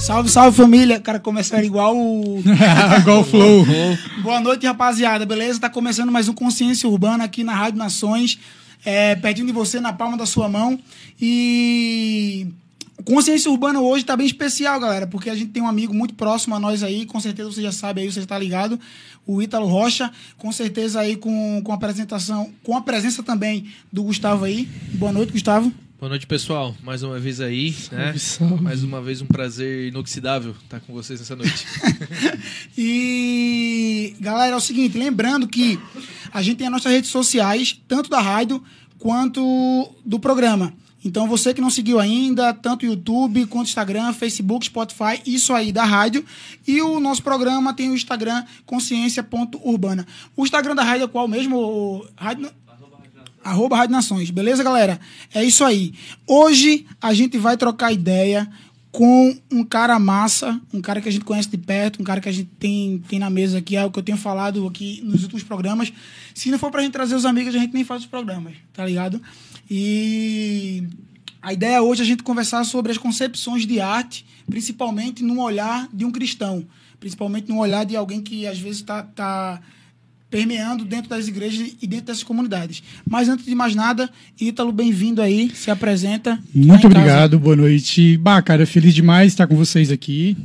Salve, salve família. Cara, começaram igual o. igual o Flow. Boa noite, rapaziada. Beleza? Tá começando mais um Consciência Urbana aqui na Rádio Nações. É, pertinho de você, na palma da sua mão. E. Consciência Urbana hoje tá bem especial, galera, porque a gente tem um amigo muito próximo a nós aí, com certeza você já sabe aí, você está ligado, o Ítalo Rocha, com certeza aí com, com a apresentação, com a presença também do Gustavo aí. Boa noite, Gustavo. Boa noite, pessoal. Mais uma vez aí, né? salve. Mais uma vez um prazer inoxidável estar com vocês nessa noite. E, galera, é o seguinte, lembrando que a gente tem as nossas redes sociais, tanto da rádio quanto do programa. Então, você que não seguiu ainda, tanto YouTube quanto Instagram, Facebook, Spotify, isso aí da rádio. E o nosso programa tem o Instagram consciência.urbana. O Instagram da rádio é qual mesmo? Rádio... Arroba Rádio Nações, beleza, galera? É isso aí. Hoje a gente vai trocar ideia com um cara massa, um cara que a gente conhece de perto, um cara que a gente tem, tem na mesa aqui, é o que eu tenho falado aqui nos últimos programas. Se não for pra gente trazer os amigos, a gente nem faz os programas, tá ligado? E a ideia hoje é a gente conversar sobre as concepções de arte, principalmente no olhar de um cristão, principalmente no olhar de alguém que às vezes está tá permeando dentro das igrejas e dentro dessas comunidades. Mas antes de mais nada, Ítalo, bem-vindo aí, se apresenta. Tá Muito casa. obrigado, boa noite. Bah, cara, feliz demais estar com vocês aqui.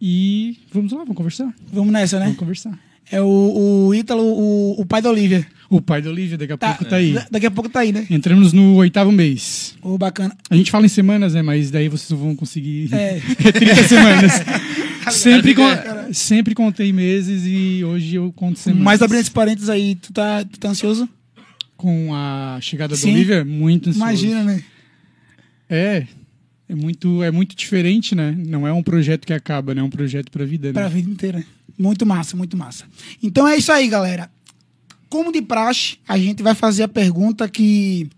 E vamos lá, vamos conversar. Vamos nessa, né? Vamos conversar. É o, o Ítalo, o, o pai da Olivia. O pai da Olivia daqui a pouco tá aí. Da- Daqui a pouco tá aí, né? Entramos no oitavo mês. Ô, bacana. A gente fala em semanas, né? Mas daí vocês não vão conseguir É. 30 semanas. sempre, con- sempre contei meses e hoje eu conto semanas. Mas abrindo esse parênteses aí, tu tá, tu tá ansioso? Com a chegada Sim. da Olivia, muito ansioso. Imagina, né? É. É muito, é muito diferente, né? Não é um projeto que acaba, né? É um projeto pra vida, né? Pra vida inteira. Muito massa, muito massa. Então é isso aí, galera. Como de praxe, a gente vai fazer a pergunta que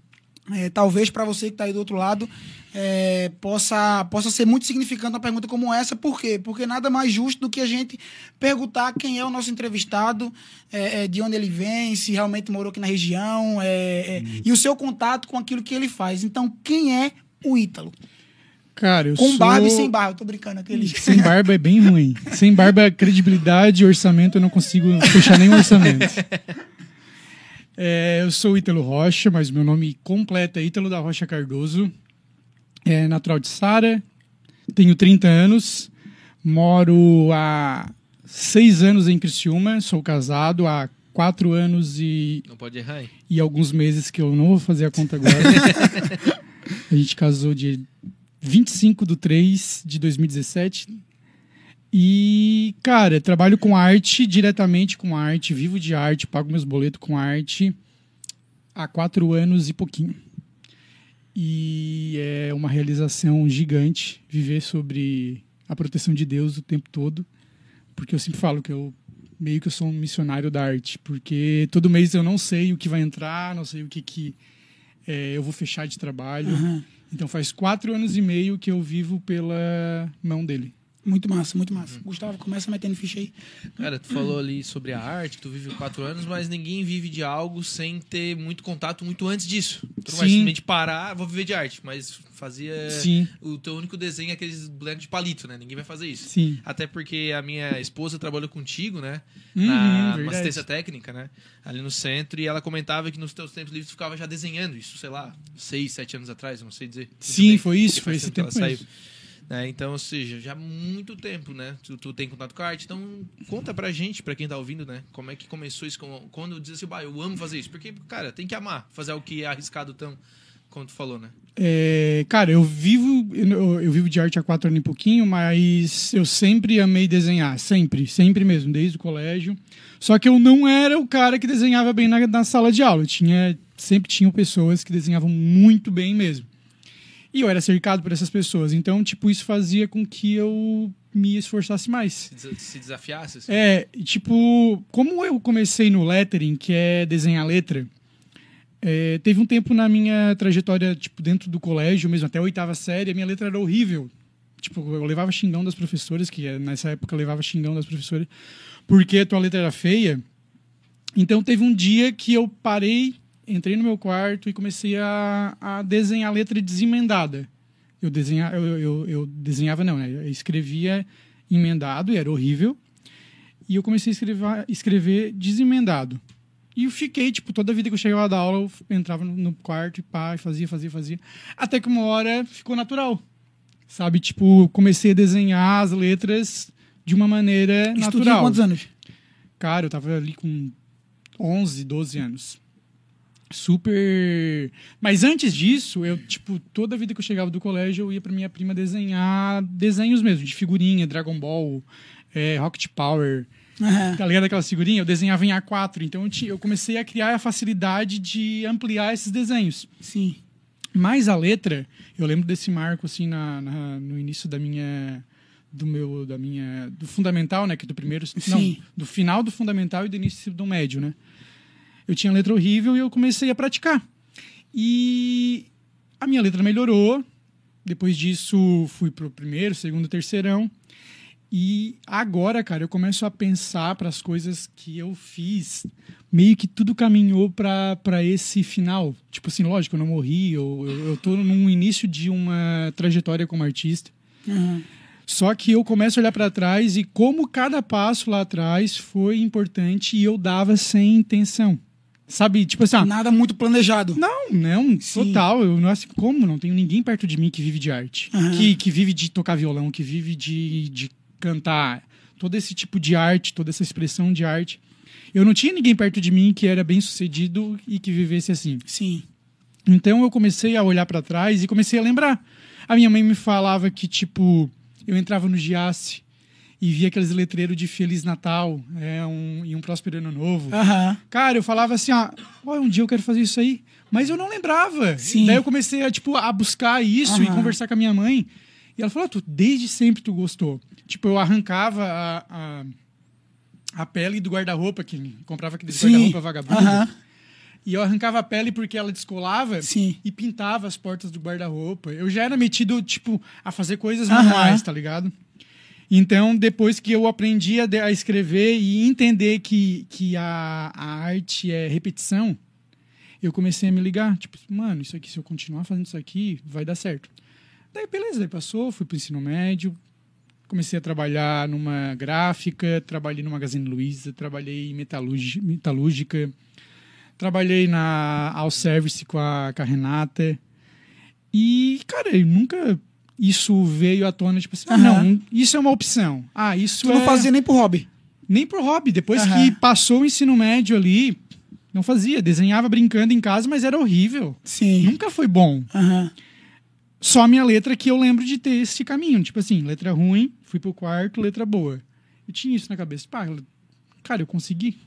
é, talvez para você que está aí do outro lado é, possa, possa ser muito significante uma pergunta como essa. Por quê? Porque nada mais justo do que a gente perguntar quem é o nosso entrevistado, é, é, de onde ele vem, se realmente morou aqui na região, é, é, e o seu contato com aquilo que ele faz. Então, quem é o Ítalo? Cara, eu Com sou... barba e sem barba. Tô brincando aquele. Sem barba é bem ruim. Sem barba, credibilidade e orçamento, eu não consigo fechar nenhum orçamento. É, eu sou Ítalo Rocha, mas meu nome completo é Ítalo da Rocha Cardoso. É natural de Sara, tenho 30 anos, moro há seis anos em Criciúma, sou casado há quatro anos e, Não pode errar, hein? e alguns meses que eu não vou fazer a conta agora. a gente casou de 25 de 3 de 2017. E, cara, trabalho com arte, diretamente com arte, vivo de arte, pago meus boletos com arte há quatro anos e pouquinho. E é uma realização gigante viver sobre a proteção de Deus o tempo todo, porque eu sempre falo que eu meio que eu sou um missionário da arte, porque todo mês eu não sei o que vai entrar, não sei o que, que é, eu vou fechar de trabalho. Aham. Então faz quatro anos e meio que eu vivo pela mão dele. Muito massa, muito massa. Gustavo, começa metendo ficha aí. Cara, tu falou ali sobre a arte, que tu vive quatro anos, mas ninguém vive de algo sem ter muito contato muito antes disso. Tu não vai Sim. simplesmente parar, vou viver de arte, mas fazia Sim. o teu único desenho é aqueles blend de palito, né? Ninguém vai fazer isso. Sim. Até porque a minha esposa trabalhou contigo, né? Uhum, na verdade. assistência técnica, né? Ali no centro, e ela comentava que nos teus tempos livres tu ficava já desenhando isso, sei lá, seis, sete anos atrás, não sei dizer. Sim, foi isso, foi esse que ela tempo mesmo. Né? Então, ou seja, já há muito tempo, né? Tu, tu tem contato com a arte. Então, conta pra gente, pra quem tá ouvindo, né? Como é que começou isso? Quando diz assim, bah, eu amo fazer isso. Porque, cara, tem que amar fazer algo que é arriscado tão, como tu falou, né? É, cara, eu vivo eu, eu vivo de arte há quatro anos e pouquinho, mas eu sempre amei desenhar, sempre, sempre mesmo, desde o colégio. Só que eu não era o cara que desenhava bem na, na sala de aula. Eu tinha sempre tinham pessoas que desenhavam muito bem mesmo. E eu era cercado por essas pessoas. Então, tipo, isso fazia com que eu me esforçasse mais. Se, desa- se desafiasse. assim. É, tipo, como eu comecei no lettering, que é desenhar letra, é, teve um tempo na minha trajetória, tipo, dentro do colégio mesmo, até a oitava série, a minha letra era horrível. Tipo, eu levava xingão das professoras, que eh, nessa época eu levava xingão das professoras, porque a tua letra era feia. Então teve um dia que eu parei, entrei no meu quarto e comecei a, a desenhar a letra desemendada. Eu, desenha, eu, eu, eu desenhava, não, né? Eu escrevia emendado e era horrível. E eu comecei a escrever, escrever desemendado. E eu fiquei, tipo, toda a vida que eu chegava da aula, eu entrava no, quarto e pá, e fazia, fazia, fazia. Até que uma hora ficou natural. Sabe? Tipo, comecei a desenhar as letras de uma maneira Isso tu tinha natural. quantos anos? Cara, eu tava ali com 11, 12 anos. Super. Mas antes disso, eu, tipo, toda a vida que eu chegava do colégio, eu ia pra minha prima desenhar desenhos mesmo, de figurinha, Dragon Ball, é, Rocket Power. Tá ligado aquela figurinha? Eu desenhava em A4, então eu, tinha- eu comecei a criar a facilidade de ampliar esses desenhos. Sim. Mas a letra, eu lembro desse marco assim na, na- no início da minha do meu da minha do fundamental, né, que é do primeiro, não, Sim. do final do fundamental e do início do médio, né? Eu tinha letra horrível e eu comecei a praticar. E a minha letra melhorou. Depois disso, fui pro primeiro, segundo, terceirão. E agora, cara, eu começo a pensar para as coisas que eu fiz, meio que tudo caminhou para esse final. Tipo assim, lógico, eu não morri, eu, eu, eu tô num início de uma trajetória como artista. Aham. Só que eu começo a olhar para trás e como cada passo lá atrás foi importante e eu dava sem intenção. Sabe, tipo assim, ah, Nada muito planejado. não, não, Sim. total. Eu não assim, como? Não tenho ninguém perto de mim que vive de arte. Aham. Que, que vive de tocar violão, que vive de, de cantar. Todo esse tipo de arte, toda essa expressão de arte. Eu não tinha ninguém perto de mim que era bem sucedido e que vivesse assim. Sim. Então eu comecei a olhar para trás e comecei a lembrar. A minha mãe me falava que, tipo, eu entrava no Giasse e via aqueles letreiros de Feliz Natal é, um, e um Próspero Ano Novo. Aham. Cara, eu falava assim, ó, ó, um dia eu quero fazer isso aí. Mas eu não lembrava. Sim. Daí eu comecei a, tipo, a buscar isso e Aham. conversar com a minha mãe. E ela falou, ah, tu, desde sempre tu gostou. Tipo, eu arrancava a, a, a pele do guarda-roupa, que comprava aquele guarda-roupa vagabundo. Aham. E eu arrancava a pele porque ela descolava Sim. e pintava as portas do guarda-roupa. Eu já era metido, tipo, a fazer coisas manuais, tá ligado? Então, depois que eu aprendi a, a escrever e entender que, que a, a arte é repetição, eu comecei a me ligar. Tipo, mano, isso aqui, se eu continuar fazendo isso aqui, vai dar certo. Daí, beleza, daí passou, fui pro ensino médio, comecei a trabalhar numa gráfica, trabalhei no Magazine Luiza, trabalhei em metalúrgi- metalúrgica, trabalhei na All Service com a, com a Renata. E, cara, eu nunca isso veio à tona, tipo assim, ah, não, isso é uma opção. Ah, isso Tu é... não fazia nem pro hobby. Nem por hobby. Depois Aham. que passou o ensino médio ali, não fazia. Desenhava brincando em casa, mas era horrível. Sim. Nunca foi bom. Aham. Só a minha letra que eu lembro de ter esse caminho. Tipo assim, letra ruim, fui pro quarto, letra boa. Eu tinha isso na cabeça. Pá, cara, eu consegui.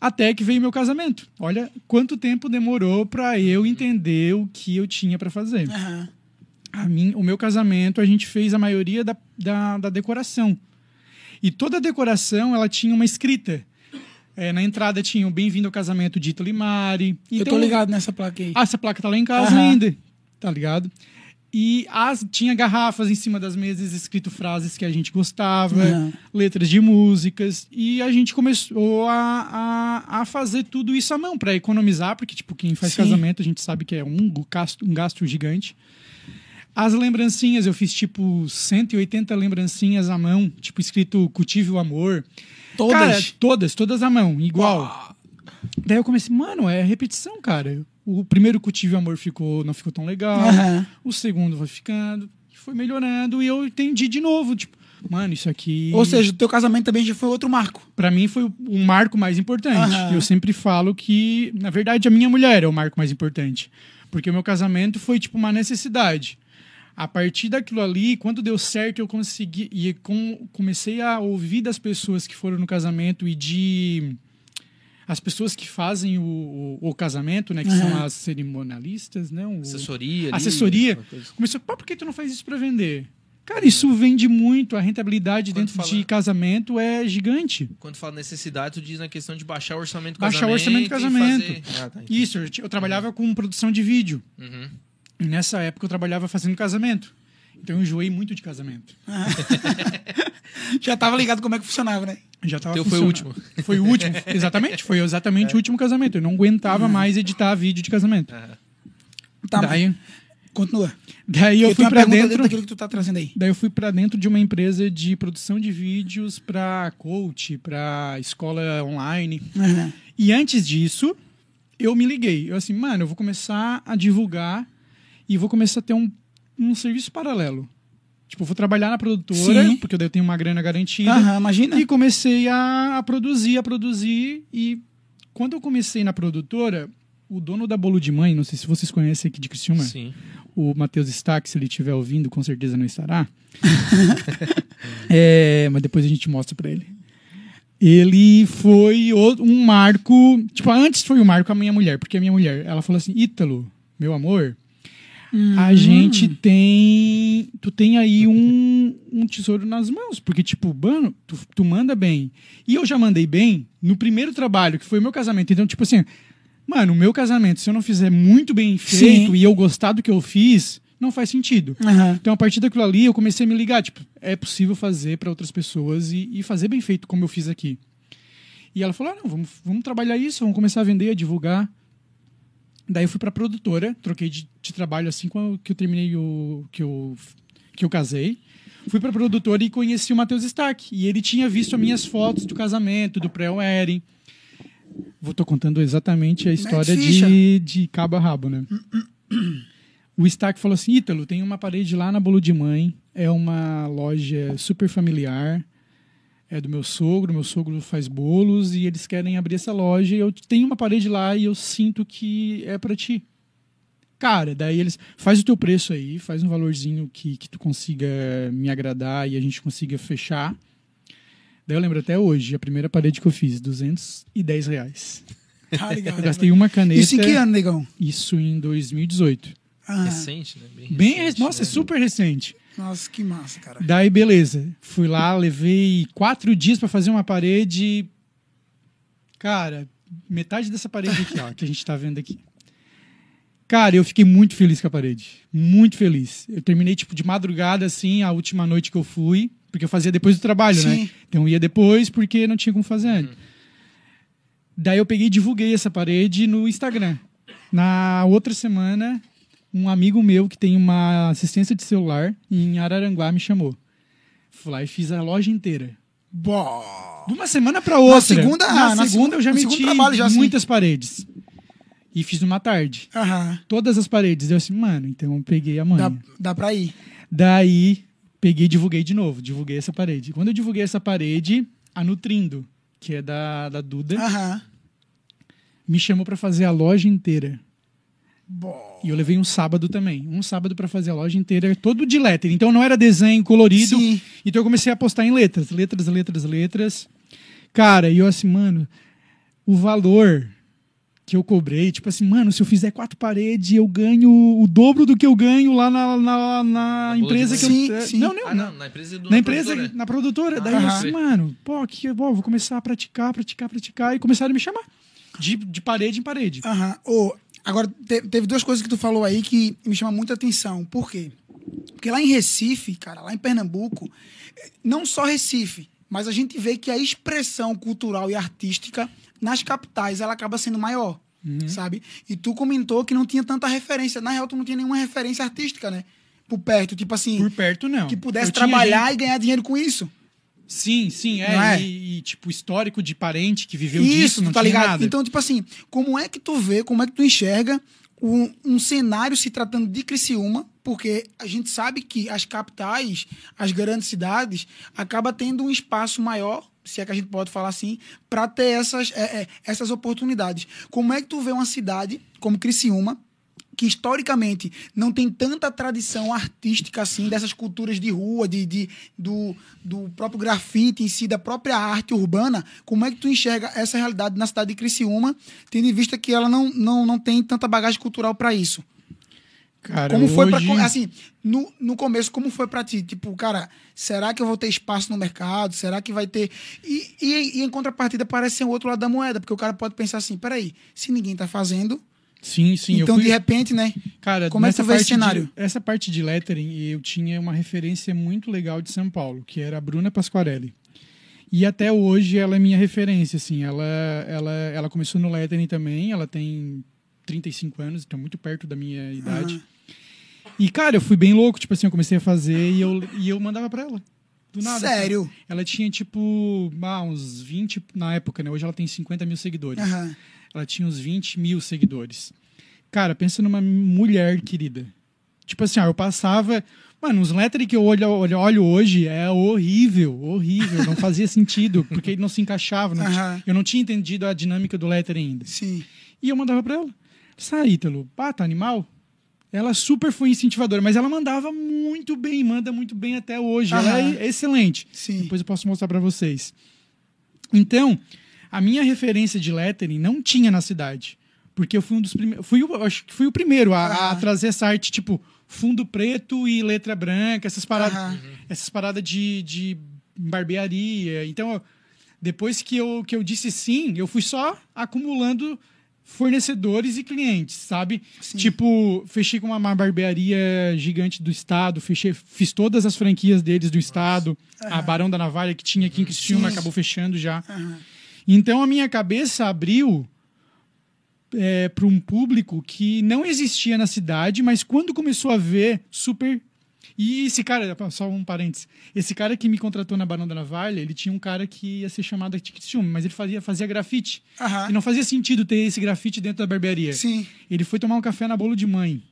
Até que veio meu casamento. Olha quanto tempo demorou pra eu entender o que eu tinha pra fazer. Aham. A mim, o meu casamento, a gente fez a maioria da, da, da decoração. E toda a decoração, ela tinha uma escrita. É, na entrada tinha o Bem-vindo ao casamento de Ita Limari. Eu Então, tô ligado nessa placa aí. Ah, essa placa tá lá em casa Aham. ainda, tá ligado? E as, tinha garrafas em cima das mesas escrito frases que a gente gostava, Aham. letras de músicas. E a gente começou a, a, a fazer tudo isso à mão para economizar, porque, tipo, quem faz Sim. casamento a gente sabe que é um gasto, um gasto gigante. As lembrancinhas, eu fiz tipo 180 lembrancinhas à mão, tipo escrito Cultive o Amor. Todas? Cara, todas, todas à mão, igual. Daí eu comecei, mano, é repetição, cara. O primeiro Cultive o Amor ficou, não ficou tão legal. Aham. O segundo foi ficando, foi melhorando e eu entendi de novo, tipo, mano, isso aqui Ou seja, o teu casamento também já foi outro marco. Pra mim foi o marco mais importante. Aham. Eu sempre falo que, na verdade, a minha mulher é o marco mais importante, porque o meu casamento foi tipo uma necessidade. A partir daquilo ali, quando deu certo, eu consegui e com, comecei a ouvir das pessoas que foram no casamento e de as pessoas que fazem o, o, o casamento, né, que são Aham. as cerimonialistas, né, o- Assessoria. ali, assessoria. Começou, pá, por que tu não faz isso pra vender? Cara, isso vende muito. A rentabilidade Quando dentro fala- de casamento é gigante. Quando fala necessidade, tu diz na questão de baixar o orçamento do Baixar o casamento. orçamento do e casamento. fazer- Ah, tá. Isso, eu, eu trabalhava com produção de vídeo. Uhum. E nessa época eu trabalhava fazendo casamento. Então eu enjoei muito de casamento. Já tava ligado como é que funcionava, né? Já tava Teu foi o funcionando. Foi o último, exatamente. Foi exatamente o último casamento. Eu não aguentava mais editar vídeo de casamento. Tá, daí, continua. daí eu Porque fui pergunta dentro. daquilo que tu tá trazendo aí. Daí eu fui pra dentro de uma empresa de produção de vídeos pra coach, pra escola online. Aham. E antes disso, eu me liguei. Eu assim, mano, eu vou começar a divulgar e vou começar a ter um, um serviço paralelo. Tipo, eu vou trabalhar na produtora, Sim. porque daí eu tenho uma grana garantida. Aham, imagina. E comecei a, a produzir, a produzir. E quando eu comecei na produtora, o dono da Bolo de Mãe, não sei se vocês conhecem aqui de Criciúma, Sim. o Matheus Stack, se ele estiver ouvindo, com certeza não estará. É, mas depois a gente mostra pra ele. Ele foi um marco. Tipo, antes foi o marco a minha mulher, porque a minha mulher, ela falou assim: Ítalo, meu amor, a gente tem. Tu tem aí um, um tesouro nas mãos. Porque, tipo, mano, tu, tu manda bem. E eu já mandei bem no primeiro trabalho, que foi o meu casamento. Então, tipo assim, mano, o meu casamento, se eu não fizer muito bem feito Sim. e eu gostar do que eu fiz, não faz sentido. Aham. Então, a partir daquilo ali, eu comecei a me ligar. Tipo, é possível fazer para outras pessoas e, e fazer bem feito, como eu fiz aqui. E ela falou: ah, não, vamos, vamos trabalhar isso, vamos começar a vender, a divulgar. Daí eu fui pra produtora, troquei de, de trabalho assim quando que eu terminei o. que eu, que eu casei. Fui pra produtora e conheci o Matheus Stark. E ele tinha visto as minhas fotos do casamento, do pré-wedding. Vou tô contando exatamente a história ficha. de, de cabo a rabo, né? O Stark falou assim: Ítalo, tem uma parede lá na Bolo de Mãe. É uma loja super familiar. É do meu sogro. Meu sogro faz bolos e eles querem abrir essa loja. E eu tenho uma parede lá e eu sinto que é pra ti. Cara, daí eles. Faz o teu preço aí, faz um valorzinho que, que tu consiga me agradar e a gente consiga fechar. Daí eu lembro até hoje, a primeira parede que eu fiz, 210 reais. Tá ligado. Eu gastei uma caneta. Isso em que ano, negão? Isso em 2018. Ah, Recente, né? Bem, Bem, recente, nossa, é né? super recente. Nossa, que massa, cara. Daí, beleza. Fui lá, levei quatro dias pra fazer uma parede. Cara, metade dessa parede aqui, ó, que a gente tá vendo aqui. Cara, eu fiquei muito feliz com a parede. Muito feliz. Eu terminei, tipo, de madrugada, assim, a última noite que eu fui. Porque eu fazia depois do trabalho, né? Sim. Então eu ia depois porque não tinha como fazer antes. Daí eu peguei e divulguei essa parede no Instagram. Na outra semana, um amigo meu que tem uma assistência de celular em Araranguá me chamou. Fui lá e fiz a loja inteira. Bom. De uma semana para outra. segunda- na na segunda eu já meti já, assim. muitas paredes. E fiz numa tarde. Aham. Todas as paredes. Eu assim, mano, então eu peguei a manha. Dá, dá pra ir. Daí, peguei e divulguei de novo. Divulguei essa parede. Quando eu divulguei essa parede, a Nutrindo, que é da, da Duda, Aham. me chamou pra fazer a loja inteira. Bom. E eu levei um sábado também. Um sábado pra fazer a loja inteira, todo de lettering. Então não era desenho colorido. Sim. Então eu comecei a postar em letras. Letras, letras, letras. Cara, e eu assim, mano, o valor que eu cobrei, tipo assim, mano, se eu fizer quatro paredes, eu ganho o dobro do que eu ganho lá na, na, na empresa que Sim, eu. é, sim. Não, não, Ah, não. na empresa do Na empresa, produtora. na produtora. Daí Ah, eu aham. assim, mano, pô, que, bom, vou começar a praticar, praticar, praticar. E começaram a me chamar. De, de parede em parede. Aham. Ô, agora, te- teve duas coisas que tu falou aí que me chamam muita atenção. Por quê? Porque lá em Recife, cara, lá em Pernambuco, eh, não só Recife, mas a gente vê que a expressão cultural e artística nas capitais ela acaba sendo maior, sabe? E tu comentou que não tinha tanta referência. Na real, tu não tinha nenhuma referência artística, né? Por perto, tipo assim, Por perto, não. que pudesse trabalhar e ganhar dinheiro com isso. Sim, sim, é. É? E, e, tipo, histórico de parente que viveu Isso, disso, não tá ligado? nada. Então, tipo assim, como é que tu vê, como é que tu enxerga um, um cenário se tratando de Criciúma? Porque a gente sabe que as capitais, as grandes cidades, acaba tendo um espaço maior, se é que a gente pode falar assim, para ter essas, é, é, essas oportunidades. Como é que tu vê uma cidade como Criciúma, que historicamente não tem tanta tradição artística assim, dessas culturas de rua, de, de- do, do próprio grafite em si, da própria arte urbana, como é que tu enxerga essa realidade na cidade de Criciúma, tendo em vista que ela não, não, não tem tanta bagagem cultural para isso? Cara, Como foi hoje... pra. Assim, no, no começo, como foi pra ti? Tipo, cara, será que eu vou ter espaço no mercado? Será que vai ter. E, e, e em contrapartida parece ser o outro lado da moeda, porque o cara pode pensar assim: peraí, se ninguém tá fazendo, Sim, sim. eu então fui... de repente, né? Cara, Como é que nessa tu vê esse parte de- cenário? essa parte de lettering, eu tinha uma referência muito legal de São Paulo, que era a Bruna Pasquarelli. E até hoje ela é minha referência, assim. Ela, ela, ela começou no lettering também, ela tem 35 anos, então muito perto da minha idade. E, cara, eu fui bem louco, tipo assim, eu comecei a fazer e eu, e eu mandava pra ela. Do nada. Sério? Ela tinha, tipo, ah, uns 20 na época, né? Hoje ela tem 50 mil seguidores. Aham. Ela tinha uns 20 mil seguidores. Cara, pensa numa mulher querida. Tipo assim, ó, eu passava. Mano, os lettering que eu olho, olho, olho hoje é horrível, horrível. Não fazia sentido, porque ele não se encaixava. não eu não tinha entendido a dinâmica do lettering ainda. Sim. E eu mandava pra ela. Sai, Ítalo. Pá, tá animal? Ela super foi incentivadora, mas ela mandava muito bem, manda muito bem até hoje. Ela é excelente. Sim. Depois eu posso mostrar pra vocês. Então, a minha referência de lettering não tinha na cidade. Porque eu fui um dos primeiros. Fui, o- acho que fui o primeiro a, a trazer essa arte, tipo, fundo preto e letra branca, essas paradas, Aham. essas paradas de, de barbearia. Então, depois que eu, que eu disse sim, eu fui só acumulando fornecedores e clientes, sabe? Tipo, fechei com uma barbearia gigante do estado, fechei, fiz todas as franquias deles do estado, a Barão da Navalha que tinha aqui em Criciúma, Sim. acabou fechando já. Aham. Então a minha cabeça abriu para um público que não existia na cidade, mas quando começou a ver, super. E esse cara, só um parênteses, esse cara que me contratou na Barão da Navalha, ele tinha um cara que ia ser chamado de Criciúma, mas ele fazia, fazia grafite. Aham. E não fazia sentido ter esse grafite dentro da barbearia. Sim. Ele foi tomar um café na bolo de mãe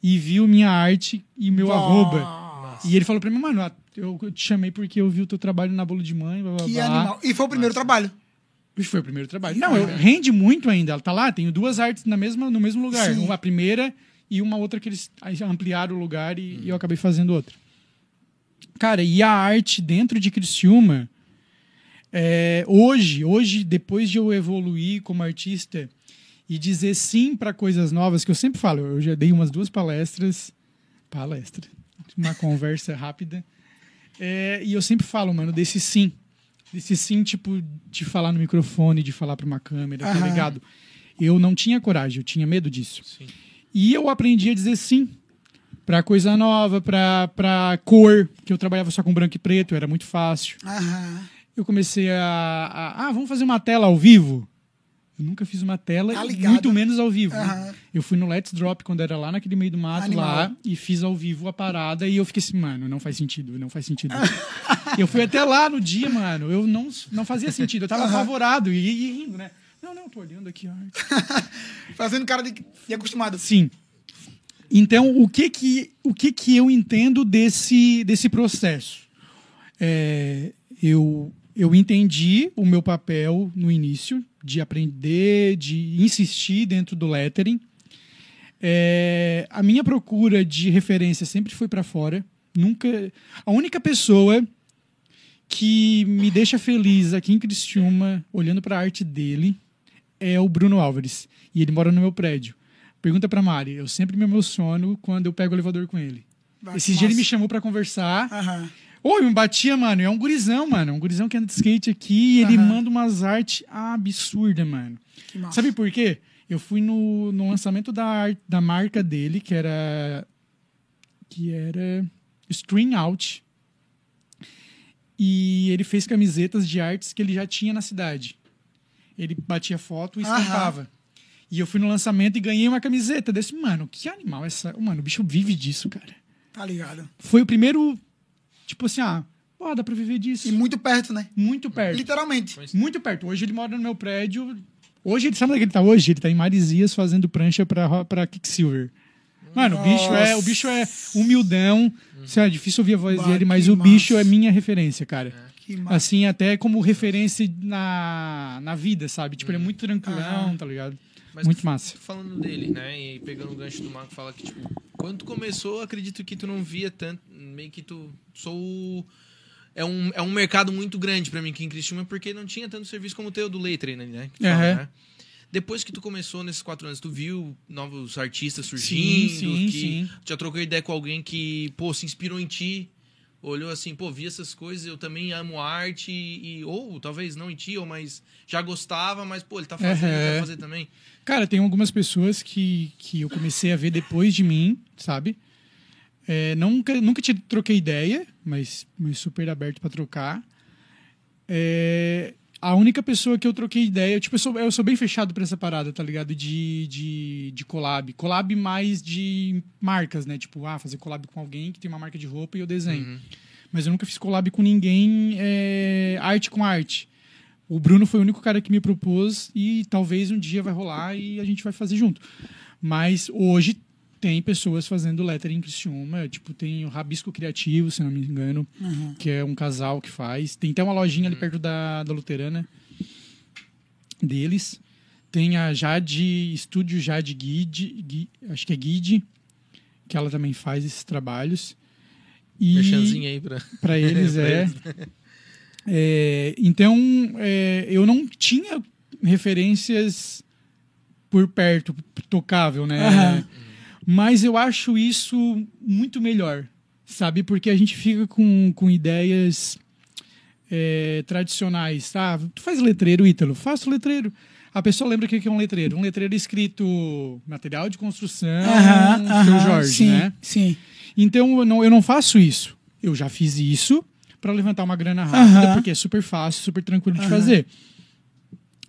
e viu minha arte e meu arroba. E ele falou pra mim, mano, eu te chamei porque eu vi o teu trabalho na bolo de mãe. Blá, blá, Que blá. animal. E foi o primeiro trabalho. Isso foi o primeiro trabalho. Não, eu, rende muito ainda. Ela tá lá, tenho duas artes na mesma, no mesmo lugar. Sim. Uma primeira e uma outra que eles ampliaram o lugar e, e eu acabei fazendo outra. Cara, e a arte dentro de Criciúma, é, hoje, hoje, depois de eu evoluir como artista e dizer sim para coisas novas, que eu sempre falo, eu já dei umas duas palestras, palestra, uma conversa rápida, é, e eu sempre falo, mano, desse sim. Desse sim, tipo, de falar no microfone, de falar para uma câmera, tá Aham. ligado? Eu não tinha coragem, eu tinha medo disso. E eu aprendi a dizer sim pra coisa nova, pra cor, que eu trabalhava só com branco e preto, era muito fácil. Aham. Eu comecei a, a- Ah, vamos fazer uma tela ao vivo? Eu nunca fiz uma tela, Tá muito menos ao vivo. Aham. Eu fui no Let's Drop quando era lá naquele meio do mato Animal. lá e fiz ao vivo a parada e eu fiquei assim, mano, não faz sentido, não faz sentido. eu fui até lá no dia, mano, eu não, não fazia sentido, eu tava apavorado e, e rindo, né? Não, não, tô olhando aqui, ó. Fazendo cara de, de acostumado. Sim. Então, o que que, o que, que eu entendo desse, desse processo? É, eu, eu entendi o meu papel no início, de aprender, de insistir dentro do lettering. É, a minha procura de referência sempre foi para fora. Nunca. A única pessoa que me deixa feliz aqui em Criciúma, olhando para a arte dele, é o Bruno Álvares. E ele mora no meu prédio. Pergunta pra Mari. Eu sempre me emociono quando eu pego o elevador com ele. Vai, Esse dia ele me chamou pra conversar. Aham. Ô, me batia, mano. É um gurizão, mano. É um gurizão que anda de skate aqui e ele Aham. manda umas artes absurdas, mano. Que massa. Sabe por quê? Eu fui no, no lançamento da, da marca dele, que era. Que era. String Out. E ele fez camisetas de artes que ele já tinha na cidade. Ele batia foto e Aham. estampava. E eu fui no lançamento e ganhei uma camiseta desse. Mano, que animal essa. Mano, o bicho vive disso, cara. Tá ligado. Foi o primeiro. Tipo assim, ah, pô, dá pra viver disso. E muito perto, né? Muito perto. Literalmente. Muito perto. Hoje ele mora no meu prédio. Hoje ele sabe onde é que ele tá hoje? Ele tá em Marizias fazendo prancha pra, pra Kicksilver. Mano, o bicho é, o bicho é humildão. Sei lá, é difícil ouvir a voz Bah, dele, mas o bicho massa. é minha referência, cara. Que massa. Assim, até como referência na, na vida, sabe? Tipo, ele é muito tranquilão, tá ligado? Mas muito tu- massa. falando dele, né? E pegando o gancho do Marco, fala que, tipo, quando tu começou, acredito que tu não via tanto. Meio que tu. Sou. É um, é um mercado muito grande pra mim aqui em Criciúma, porque não tinha tanto serviço como o teu do Leitre, né? que fala, Aham. né? Depois que tu começou nesses quatro anos, tu viu novos artistas surgindo? sim, que sim. Já trocou ideia com alguém que, pô, se inspirou em ti? Olhou assim, pô, vi essas coisas, eu também amo arte, e, ou talvez não em ti, ou mas já gostava, mas, pô, ele tá fazendo, eu Aham. quero fazer também. Cara, tem algumas pessoas que, que eu comecei a ver depois de mim, sabe? É, nunca, nunca te troquei ideia, mas, mas super aberto pra trocar. É, a única pessoa que eu troquei ideia, tipo, eu sou, eu sou bem fechado pra essa parada, tá ligado? De, de, de collab. Collab mais de marcas, né? Tipo, ah, fazer collab com alguém que tem uma marca de roupa e eu desenho. Mas eu nunca fiz collab com ninguém, é, arte com arte. O Bruno foi o único cara que me propôs e talvez um dia vai rolar e a gente vai fazer junto. Mas hoje tem pessoas fazendo lettering em Criciúma, tipo, tem o Rabisco Criativo, se não me engano, que é um casal que faz. Tem até uma lojinha ali perto da, da Luterana deles. Tem a Jade, Estúdio Jade Guide, Gui- acho que é Guide, que ela também faz esses trabalhos. E Merchanzinho aí pra. para eles Pra é. eles. É, então, é, eu não tinha referências por perto, tocável, né? Aham. Mas eu acho isso muito melhor, sabe? Porque a gente fica com, com ideias é, tradicionais. Ah, tu faz letreiro, Ítalo? Faço letreiro. A pessoa lembra o que é um letreiro. Um letreiro escrito material de construção, Aham, seu aham, Jorge, sim, né? Sim. Então eu não, eu não faço isso. Eu já fiz isso para levantar uma grana rápida, Aham. porque é super fácil, super tranquilo de fazer.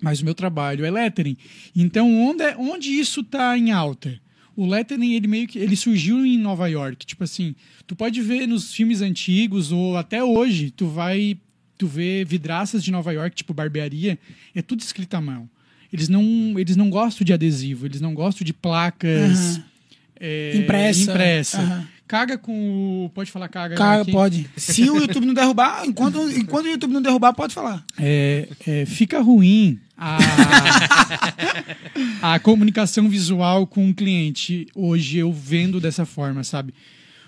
Mas o meu trabalho é lettering. Então onde, é- onde isso tá em alta? O lettering ele meio que ele surgiu em Nova York, tipo assim, tu pode ver nos filmes antigos ou até hoje, tu vai tu vê vidraças de Nova York, tipo barbearia, é tudo escrito à mão. Eles não eles não gostam de adesivo, eles não gostam de placas Aham. é, Impressa. impressa. Caga com o. Pode falar caga? Cara, aqui? pode. Se o YouTube não derrubar, enquanto, enquanto o YouTube não derrubar, pode falar. É, é, fica ruim a, a comunicação visual com o cliente hoje, eu vendo dessa forma, sabe?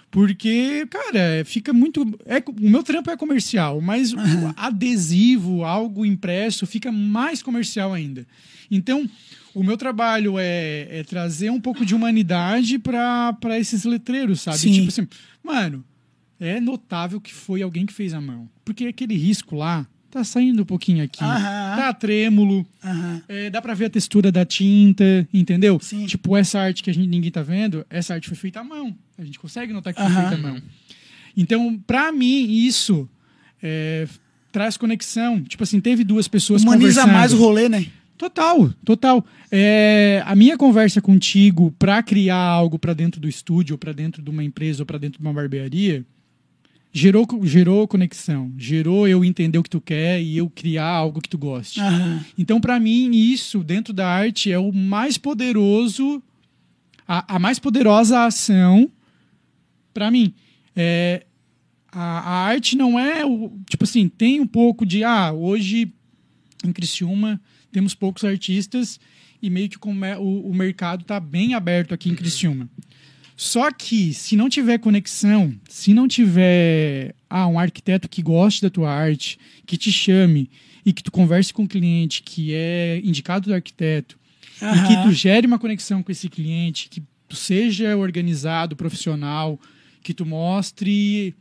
Porque, cara, fica muito. É, o meu trampo é comercial, mas o adesivo, algo impresso, fica mais comercial ainda. Então, o meu trabalho é, é trazer um pouco de humanidade para esses letreiros, sabe? Sim. Tipo assim, mano, é notável que foi alguém que fez a mão. Porque aquele risco lá tá saindo um pouquinho aqui. Aham. Tá trêmulo. Aham. é, dá pra ver a textura da tinta, entendeu? Sim. Tipo, essa arte que a gente, ninguém tá vendo, essa arte foi feita à mão. A gente consegue notar que foi Aham. feita à mão. Então, pra mim, isso é, traz conexão. Tipo assim, teve duas pessoas Humaniza conversando. mais o rolê, né? Total, total. É, a minha conversa contigo pra criar algo pra dentro do estúdio, pra dentro de uma empresa, ou pra dentro de uma barbearia, gerou, gerou conexão. Gerou eu entender o que tu quer e eu criar algo que tu goste. Aham. Então, pra mim, isso dentro da arte é o mais poderoso, a, a mais poderosa ação pra mim. É, a, a arte não é o. Tipo assim, tem um pouco de. Ah, hoje em Criciúma temos poucos artistas e meio que o, o mercado está bem aberto aqui em Criciúma. Só que se não tiver conexão, se não tiver ah, um arquiteto que goste da tua arte, que te chame e que tu converse com o cliente que é indicado do arquiteto e Aham. que tu gere uma conexão com esse cliente, que tu seja organizado, profissional, que tu mostre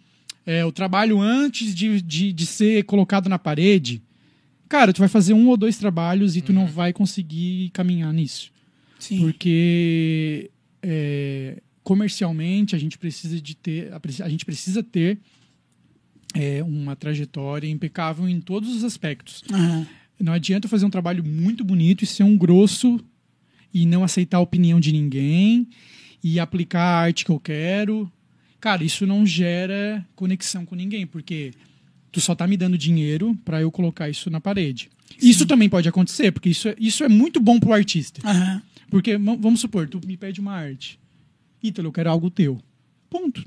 é, o trabalho antes de, de, de ser colocado na parede, cara, tu vai fazer um ou dois trabalhos e tu não vai conseguir caminhar nisso. Sim. Porque é, comercialmente a gente precisa de ter, a gente precisa ter é, uma trajetória impecável em todos os aspectos. Aham. Não adianta fazer um trabalho muito bonito e ser um grosso e não aceitar a opinião de ninguém e aplicar a arte que eu quero. Cara, isso não gera conexão com ninguém, porque tu só tá me dando dinheiro para eu colocar isso na parede. Isso também pode acontecer, porque isso é, isso é muito bom pro artista. Aham. Porque, vamos supor, tu me pede uma arte. Ítalo, eu quero algo teu. Ponto.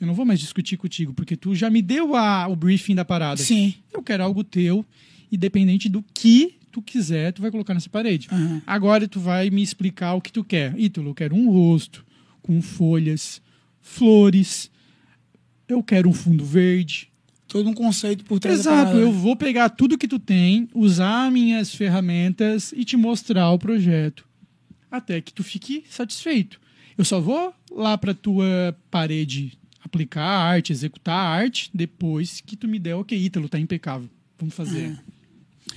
Eu não vou mais discutir contigo, porque tu já me deu a, o briefing da parada. Sim. Eu quero algo teu, independente do que tu quiser, tu vai colocar nessa parede. Aham. Agora tu vai me explicar o que tu quer. Ítalo, eu quero um rosto com folhas, flores. Eu quero um fundo verde. Todo um conceito por trás Exato, eu vou pegar tudo que tu tem, usar minhas ferramentas e te mostrar o projeto até que tu fique satisfeito. Eu só vou lá para tua parede aplicar a arte, executar a arte depois que tu me der, ok, Ítalo, tá impecável. Vamos fazer.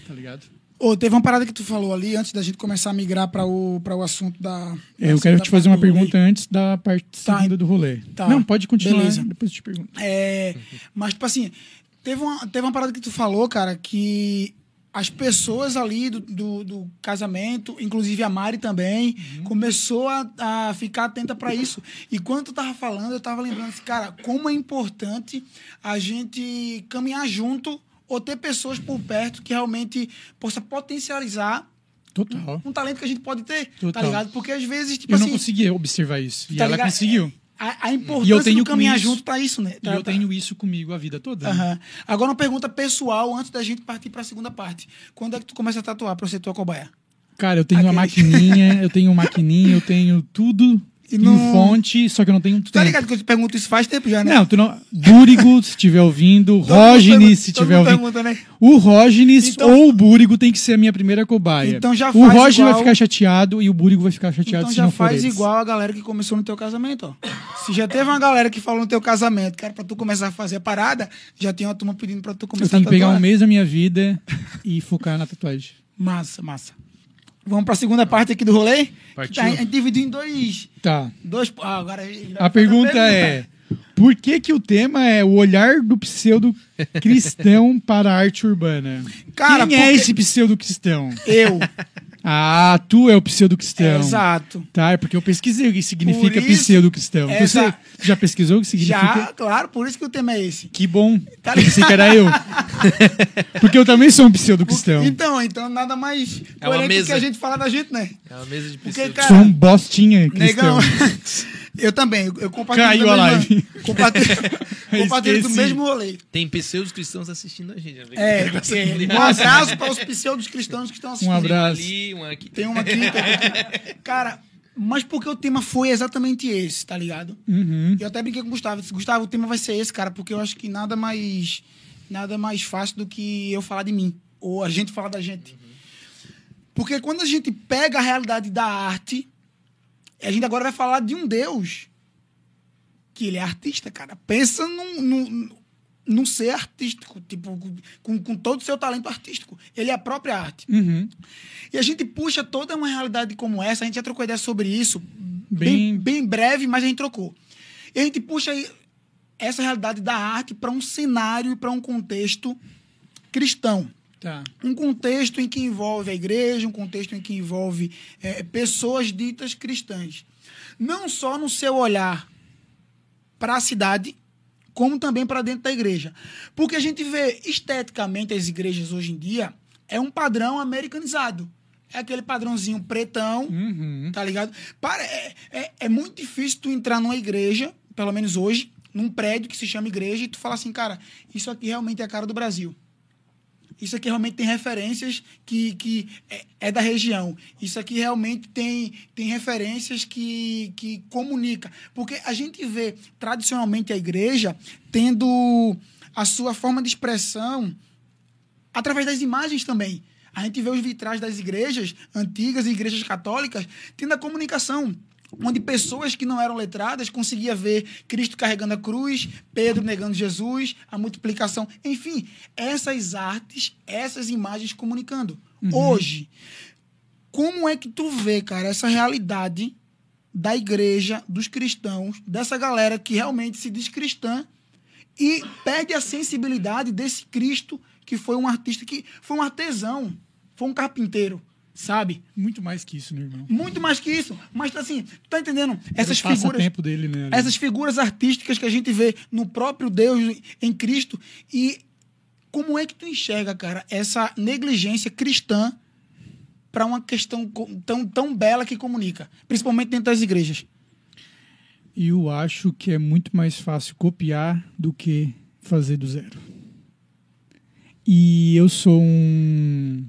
Tá ligado? Ô, teve uma parada que tu falou ali, antes da gente começar a migrar para o, pra o assunto da. É, eu quero te fazer uma pergunta antes da parte Tá. segunda do rolê. Tá. Não, pode continuar, Beleza. depois eu te pergunto. É, mas, tipo assim, teve uma, teve uma parada que tu falou, cara, que as pessoas ali do, do, do casamento, inclusive a Mari também, começou a, a ficar atenta para isso. E quando tu tava falando, eu tava lembrando assim, cara, como é importante a gente caminhar junto ou ter pessoas por perto que realmente possa potencializar Total. um talento que a gente pode ter, tá Total. ligado? Porque às vezes, tipo Eu assim, não conseguia observar isso. E tá ela ligado? conseguiu. a, a importância E eu com caminhar isso- junto tá isso, né? E Tá- eu tá- tenho isso comigo a vida toda. Agora uma pergunta pessoal antes da gente partir para a segunda parte. Quando é que tu começa a tatuar para ser tua cobaia? Cara, eu tenho uma Aquele- maquininha, eu tenho uma maquininha, eu tenho tudo E em não- fonte, só que eu não tenho Tu tá tempo. ligado que eu te pergunto isso faz tempo já, né? Não, tu não. Búrigo, se estiver ouvindo, Rógenes, se estiver ouvindo. pergunta, né? O Rógenes Então- ou o Búrigo tem que ser a minha primeira cobaia. Então já o faz Rógenes igual- vai ficar chateado e o Búrigo vai ficar chateado Então se já não for faz eles. igual a galera que começou no teu casamento, ó. Se já teve uma galera que falou no teu casamento, cara, pra tu começar a fazer a parada, já tem uma turma pedindo pra tu começar Eu tenho que a pegar um mês da minha vida e focar na tatuagem. Massa, massa. Vamos pra segunda parte aqui do rolê? Partiu. A gente dividiu em dois... Tá. dois ah, agora... A pergunta é: por que que o tema é o olhar do pseudo cristão para a arte urbana? Cara, Quem é porque- esse pseudo cristão? Eu. Ah, tu é o pseudo cristão. Exato. Tá, é porque eu pesquisei o que significa Por isso- pseudo cristão. Tu Essa- você já pesquisou o que significa? Já, claro, por isso que o tema é esse. Que bom. Tá Eu pensei que era eu. porque eu também sou um pseudo cristão. Então, então nada mais É uma coerente do mesa. que a gente falar da gente, né? É uma mesa de Porque, pseudo. cara, Sou um bostinha cristão. negão. Eu também, eu- compartilho Caiu do a mesmo- live. Compartilho, compartilho do mesmo rolê. Tem pseudos cristãos assistindo a gente. É, é, um abraço para os pseudos cristãos que estão assistindo. Um Tem um abraço. ali, um aqui. Tem um aqui, tem. Cara, mas porque o tema foi exatamente esse, tá ligado? Uhum. Eu até brinquei com o Gustavo. Disse, Gustavo, o tema vai ser esse, cara, porque eu acho que nada mais nada mais fácil do que eu falar de mim. Ou a gente falar da gente. Porque quando a gente pega a realidade da arte, a gente agora vai falar de um Deus que ele é artista, cara. Pensa num, num, num ser artístico, tipo, com, com todo o seu talento artístico. Ele é a própria arte. Uhum. E a gente puxa toda uma realidade como essa, a gente já trocou ideia sobre isso, bem, Bem- bem breve, mas a gente trocou. E a gente puxa essa realidade da arte para um cenário e para um contexto cristão. Tá. Um contexto em que envolve a igreja, um contexto em que envolve eh, pessoas ditas cristãs. Não só no seu olhar para a cidade, como também para dentro da igreja. Porque a gente vê esteticamente as igrejas hoje em dia é um padrão americanizado. É aquele padrãozinho pretão, Uhum. tá ligado? Para, é, é, é muito difícil tu entrar numa igreja, pelo menos hoje, num prédio que se chama igreja, e tu falar assim, cara, isso aqui realmente é a cara do Brasil. Isso aqui realmente tem referências que, que é, é da região. Isso aqui realmente tem, tem referências que, que comunica. Porque a gente vê tradicionalmente a igreja tendo a sua forma de expressão através das imagens também. A gente vê os vitrais das igrejas antigas e igrejas católicas tendo a comunicação, onde pessoas que não eram letradas conseguiam ver Cristo carregando a cruz, Pedro negando Jesus, a multiplicação, enfim, essas artes, essas imagens comunicando. Hoje, como é que tu vê, cara, essa realidade da igreja, dos cristãos, dessa galera que realmente se diz cristã e perde a sensibilidade desse Cristo que foi um artista que foi um artesão, foi um carpinteiro, sabe? Muito mais que isso, né, irmão? Muito mais que isso, mas assim, tu tá entendendo? Essas figuras, passatempo dele, né? ali. essas figuras artísticas que a gente vê no próprio Deus em Cristo e como é que tu enxerga, cara, essa negligência cristã para uma questão tão, tão bela que comunica, principalmente dentro das igrejas? E eu acho que é muito mais fácil copiar do que fazer do zero. E eu sou um.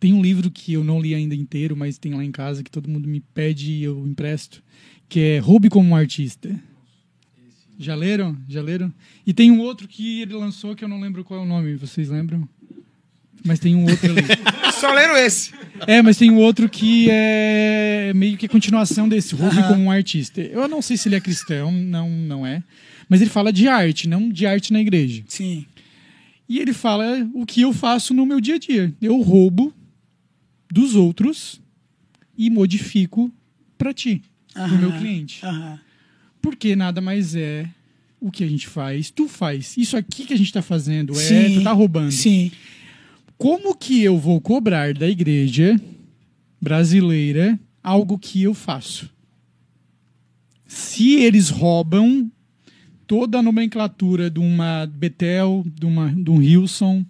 Tem um livro que eu não li ainda inteiro, mas tem lá em casa que todo mundo me pede e eu empresto, que é Roube como um Artista. Já leram? Já leram? E tem um outro que ele lançou que eu não lembro qual é o nome, vocês lembram? Mas tem um outro ali. Só leram esse. É, mas tem um outro que é meio que a continuação desse, Roube como um artista. Eu não sei se ele é cristão, não, não é. Mas ele fala de arte, não de arte na igreja. Sim. E ele fala o que eu faço no meu dia a dia. Eu roubo dos outros e modifico para ti, pro meu Aham. cliente. Porque nada mais é o que a gente faz. Tu faz. Isso aqui que a gente tá fazendo é, Sim. tu tá roubando. Sim. Como que eu vou cobrar da igreja brasileira algo que eu faço? Se eles roubam toda a nomenclatura de uma Betel, de, uma, de um Hilson,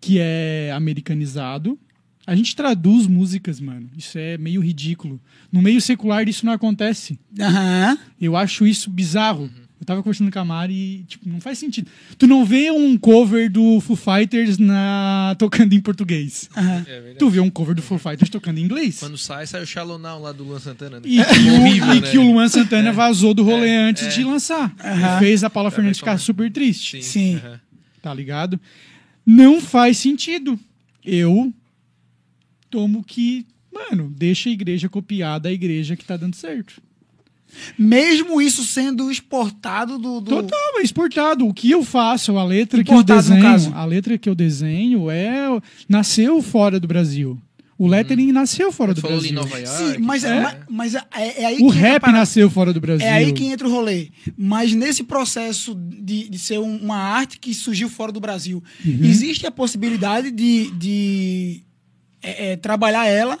que é americanizado, a gente traduz músicas, mano. Isso é meio ridículo. No meio secular isso não acontece. Aham. Eu acho isso bizarro. Eu tava conversando com a Mari e, tipo, não faz sentido. Tu não vê um cover do Foo Fighters na... tocando em português. Aham. É verdade. Tu vê um cover do Foo Fighters tocando em inglês. Quando sai, sai o Shallow Now lá do Luan Santana, né? E que, o, Horrível, e né? que o Luan Santana vazou do rolê É, antes é. de lançar. Aham. E fez a Paula Fernandes ficar como- super triste. Sim. aham. Tá ligado? Não faz sentido. Eu tomo que, mano, deixa a igreja copiar da igreja que tá dando certo. Mesmo isso sendo exportado do. do... Total, é exportado. O que eu faço, a letra Importado, que eu desenho, a letra que eu desenho é nasceu fora do Brasil. O lettering nasceu fora Tu do ali em Brasil. Nova York. Sim, mas, é. mas, mas é, é aí O rap nasceu fora do Brasil. É aí que entra o rolê. Mas nesse processo de, de ser um- uma arte que surgiu fora do Brasil, Uhum. existe a possibilidade de, de é, é, trabalhar ela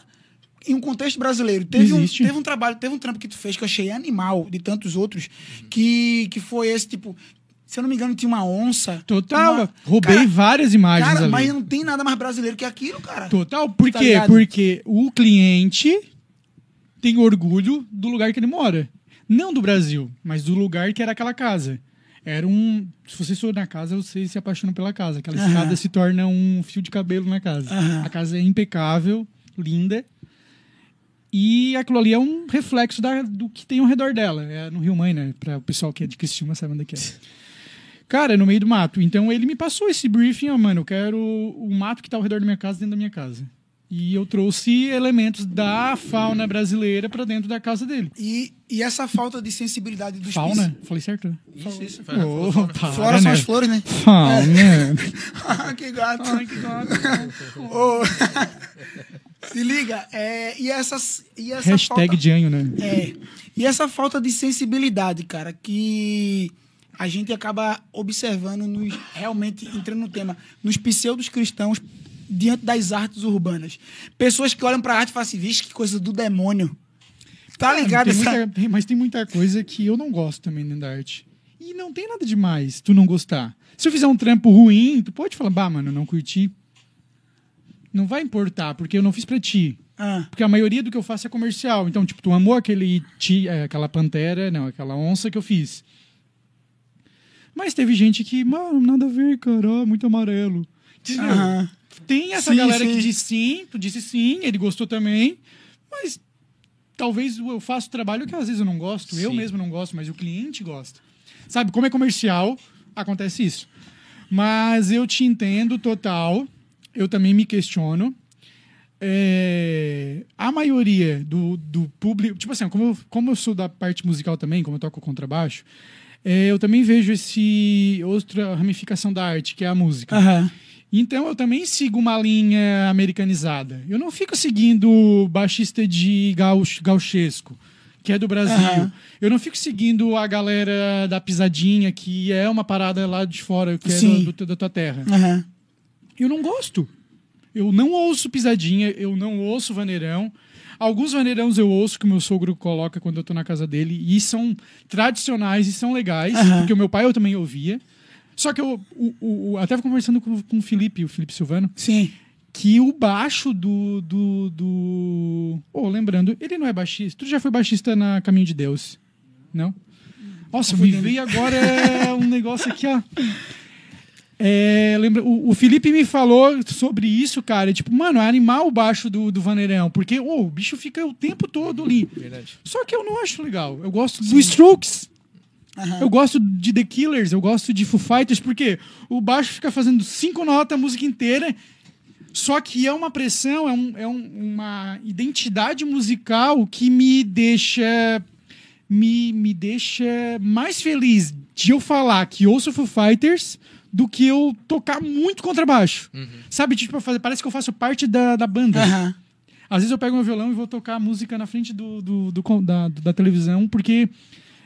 em um contexto brasileiro. Teve um, teve um trabalho, teve um trampo que tu fez que eu achei animal, de tantos outros, que, que foi esse tipo. Se eu não me engano, tinha uma onça. Total. uma- Roubei Cara, várias imagens Cara, ali. mas não tem nada mais brasileiro que aquilo, cara. Total. Por Tá quê? ligado? Porque o cliente tem orgulho do lugar que ele mora. Não do Brasil, mas do lugar que era aquela casa. Era um. Se você for na casa, você se apaixona pela casa. Aquela Aham. escada se torna um fio de cabelo na casa. Aham. A casa é impecável, linda. E aquilo ali é um reflexo da- do que tem ao redor dela. É no Rio Mãe, né? Para o pessoal que é de Cristina sabe onde é que é. Cara, é no meio do mato. Então ele me passou esse briefing, ó, mano, eu quero o mato que tá ao redor da minha casa dentro da minha casa. E eu trouxe elementos da fauna brasileira pra dentro da casa dele. E, e essa falta de sensibilidade dos Fauna? Falei certo? Isso, isso. Para, Flora são né? as flores, né? Fauna. Ah, que gato. Ô, Se liga, é, e, essas, e essa Hashtag falta, Janho, né? é, e essa falta de sensibilidade, cara, que a gente acaba observando nos, realmente entrando no tema, nos pseudos cristãos diante das artes urbanas. Pessoas que olham pra arte e falam assim, vixe, que coisa do demônio. Tá Cara, ligado? tem muita- tem- mas tem muita coisa que eu não gosto também dentro da arte. E não tem nada demais tu não gostar. Se eu fizer um trampo ruim, tu pode falar, bah, mano, eu não curti. Não vai importar, porque eu não fiz pra ti. Ah, Porque a maioria do que eu faço é comercial. Então, tipo, tu amou aquele ti, é, aquela pantera, não, aquela onça que eu fiz. Mas teve gente que, mano, nada a ver, cara, muito amarelo. Aham. Tem essa Sim, galera sim. que disse sim, tu disse sim, ele gostou também, mas talvez eu faça o trabalho que às vezes eu não gosto, eu Sim. mesmo não gosto, mas o cliente gosta. Sabe, como é comercial, acontece isso. Mas eu te entendo total eu também me questiono. É, a maioria do, do público. Tipo assim, como eu, como eu sou da parte musical também, como eu toco contrabaixo, é, eu também vejo esse outra ramificação da arte, que é a música. Aham. Então eu também sigo uma linha americanizada. Eu não fico seguindo baixista de gauch, gauchesco, que é do Brasil. Aham. Eu não fico seguindo a galera da pisadinha, que é uma parada lá de fora, que é Sim. do- do- da tua terra. Aham. Eu não gosto. Eu não ouço pisadinha, eu não ouço vaneirão. Alguns vaneirãos eu ouço que o meu sogro coloca quando eu tô na casa dele e são tradicionais e são legais, Aham. porque o meu pai eu também ouvia. Só que eu o, o- até conversando com, com o Felipe, o Felipe Silvano, Sim. que o baixo do. do, do... Oh, lembrando, ele não é baixista. Tu já foi baixista na Caminho de Deus? Não? Nossa, me veio agora um negócio aqui, ó. É, lembra, o, o Felipe me falou sobre isso, cara. Tipo, mano, é animal o baixo do, do Vaneirão. Porque ô, o bicho fica o tempo todo ali. Verdade. Só que eu não acho legal. Eu gosto do Strokes. Aham. Eu gosto de The Killers, eu gosto de Foo Fighters, porque o baixo fica fazendo cinco notas a música inteira, só que é uma pressão, é, um- é um- uma identidade musical que me deixa. Me, me deixa mais feliz de eu falar que ouço Foo Fighters do que eu tocar muito contrabaixo. Sabe, tipo, fazer- parece que eu faço parte da, da banda. Aham. Às vezes eu pego meu violão e vou tocar a música na frente do, do- do com- da, da televisão, porque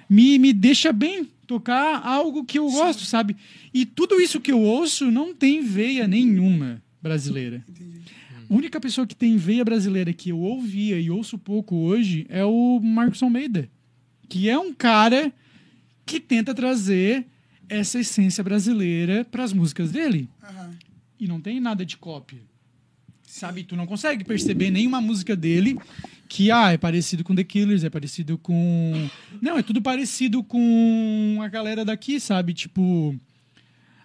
me, me deixa bem tocar algo que eu gosto, sabe? E tudo isso que eu ouço não tem veia nenhuma brasileira. A única pessoa que tem veia brasileira que eu ouvia e ouço pouco hoje é o Marcos Almeida, que é um cara que tenta trazer essa essência brasileira para as músicas dele. Aham. E não tem nada de cópia. Sabe? Tu não consegue perceber nenhuma música dele que, ah, é parecido com The Killers, é parecido com. Não, é tudo parecido com a galera daqui, sabe? Tipo.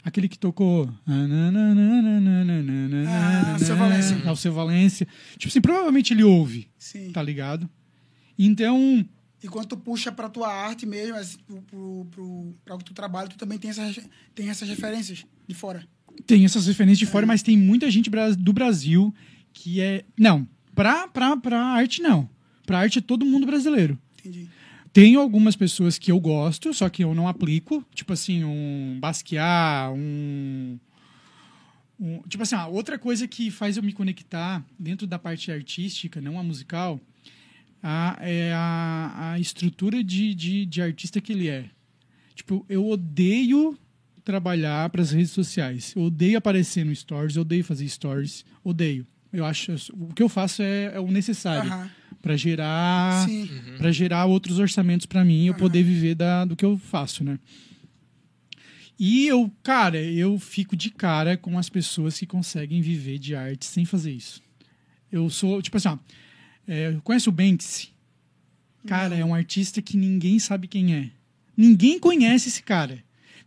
Aquele que tocou. Ah, Alceu Valença. Alceu Valência. Tipo assim, provavelmente ele ouve, Sim. tá ligado? Então, E quando tu puxa pra tua arte mesmo, assim, pro, pro, pro, pra o que tu trabalha, tu também tem essas, tem essas referências de fora. Tem essas referências de fora, mas tem muita gente do Brasil que é. Não, pra, pra, pra arte não. Pra arte é todo mundo brasileiro. Entendi. Tenho algumas pessoas que eu gosto, só que eu não aplico. Tipo assim, um Basquiat, um. um- tipo assim, outra coisa que faz eu me conectar dentro da parte artística, não a musical, a, é a, a estrutura de, de, de artista que ele é. Tipo, eu odeio trabalhar para as redes sociais. Eu odeio aparecer no stories, eu odeio fazer stories, odeio. Eu acho o que eu faço é, é o necessário para gerar Sim. para gerar outros orçamentos para mim e eu poder viver da, do que eu faço, né? E eu, cara, eu fico de cara com as pessoas que conseguem viver de arte sem fazer isso. Eu sou, tipo assim, ó, é, conhece o Banksy? Cara, é um artista que ninguém sabe quem é. Ninguém conhece esse cara.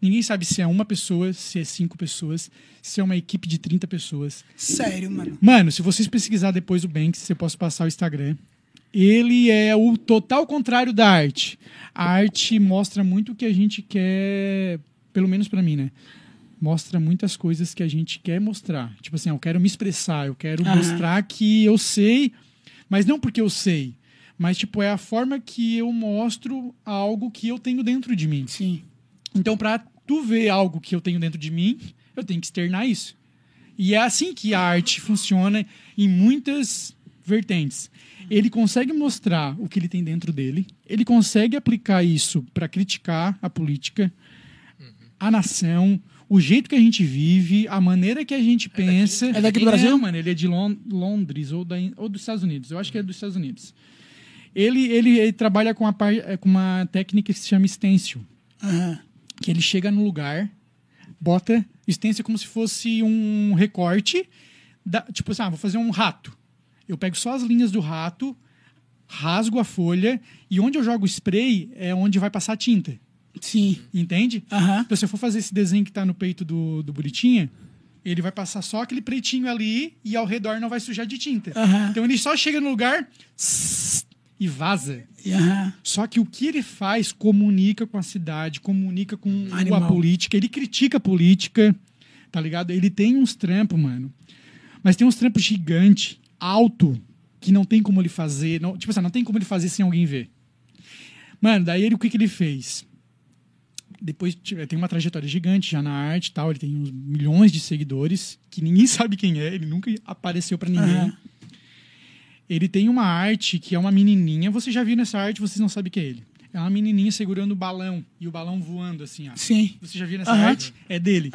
Ninguém sabe se é uma pessoa, se é cinco pessoas, se é uma equipe de 30 pessoas. Sério, mano. Mano, se vocês pesquisar depois o Banks, você posso passar o Instagram. Ele é o total contrário da arte. A arte mostra muito o que a gente quer, pelo menos pra mim, né? Mostra muitas coisas que a gente quer mostrar. Tipo assim, eu quero me expressar, eu quero Aham. mostrar que eu sei, mas não porque eu sei, mas tipo é a forma que eu mostro algo que eu tenho dentro de mim. Sim. Então, pra tu ver algo que eu tenho dentro de mim, eu tenho que externar isso. E é assim que a arte funciona em muitas vertentes. Ele consegue mostrar o que ele tem dentro dele, ele consegue aplicar isso para criticar a política, a nação, o jeito que a gente vive, a maneira que a gente pensa. É daqui do Brasil? Não, mano, ele é de Lon- Londres ou, da, ou dos Estados Unidos. Eu acho que é dos Estados Unidos. Ele, ele, ele trabalha com, a, com uma técnica que se chama stencil Aham. Que ele chega no lugar, bota stencil como se fosse um recorte, da- tipo assim, ah, vou fazer um rato. Eu pego só as linhas do rato, rasgo a folha e onde eu jogo o spray é onde vai passar a tinta. Sim. Entende? Aham. Então, se eu for fazer esse desenho que tá no peito do, do Buritinha, ele vai passar só aquele pretinho ali e ao redor não vai sujar de tinta. Aham. Então ele só chega no lugar e vaza. Só que o que ele faz comunica com a cidade, comunica com Animal. a política, ele critica a política, tá ligado? Ele tem uns trampos, mano. Mas tem uns trampos gigante, alto, que não tem como ele fazer. Não, tipo assim, não tem como ele fazer sem alguém ver. Mano, daí ele, o que, que ele fez? Depois tipo, tem uma trajetória gigante já na arte e tal. Ele tem uns milhões de seguidores, que ninguém sabe quem é, ele nunca apareceu pra ninguém. Aham. Ele tem uma arte que é uma menininha. Você já viu nessa arte, vocês não sabem quem é ele. É uma menininha segurando o balão e o balão voando assim, ó. Sim. Você já viu nessa arte? É dele.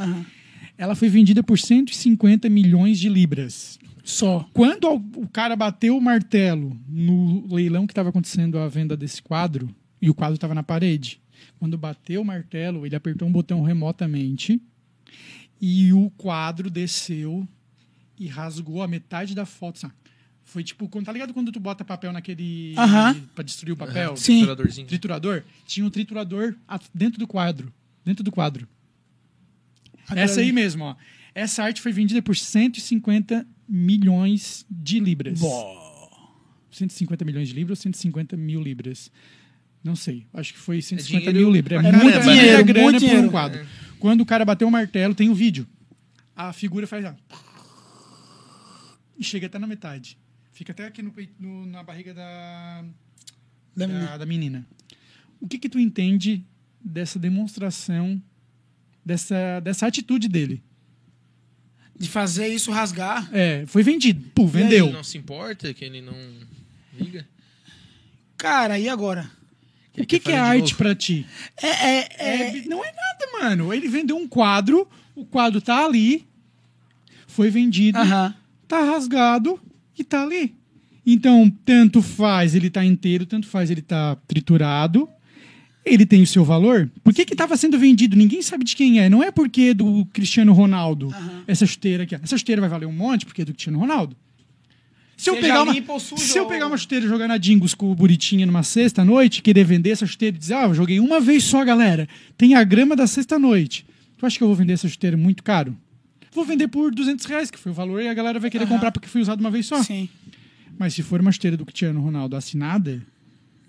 Ela foi vendida por 150 milhões de libras. Só. Quando o o cara bateu o martelo no leilão que estava acontecendo a venda desse quadro, e o quadro estava na parede, quando bateu o martelo, ele apertou um botão remotamente e o quadro desceu e rasgou a metade da foto. sabe? Foi tipo, quando- tá ligado quando tu bota papel naquele. Aham. pra destruir o papel? Sim. Trituradorzinho. Triturador? Tinha um triturador a- dentro do quadro. Dentro do quadro. Essa aí mesmo, ó. Essa arte foi vendida por 150 milhões de libras. Bó. 150 milhões de libras ou 150 mil libras? Não sei. Acho que foi 150 dinheiro mil libras. É pra muita, caramba, muita né? grana Muito por um dinheiro. quadro. Quando o cara bateu o martelo, tem o vídeo. A figura faz... ó, E chega até na metade. Fica até aqui no, no- na barriga da, Da da, menina. da menina. O que que tu entende dessa demonstração, dessa, dessa atitude dele? De fazer isso rasgar. É, foi vendido. Pô, Ele vendeu. não se importa, que ele não liga. Cara, e agora? O que, que é arte pra ti? É, é, É, é, não é nada, mano. Ele vendeu um quadro, o quadro tá ali, foi vendido, Aham. tá rasgado e tá ali. Então, tanto faz ele tá inteiro, tanto faz ele tá triturado. Ele tem o seu valor. Por que que tava sendo vendido? Ninguém sabe de quem é. Não é porque é do Cristiano Ronaldo. Essa chuteira aqui. Essa chuteira vai valer um monte porque é do Cristiano Ronaldo. Se eu, pegar uma, se eu pegar uma chuteira e jogar na Dingos com o Buritinha numa sexta-noite, querer vender essa chuteira e dizer, ah, eu joguei uma vez só, galera. Tem a grama da sexta-noite. Tu acha que eu vou vender essa chuteira muito caro? Vou vender por 200 reais, que foi o valor, e a galera vai querer Aham. comprar porque foi usado uma vez só. Sim. Mas se for uma chuteira do Cristiano Ronaldo assinada,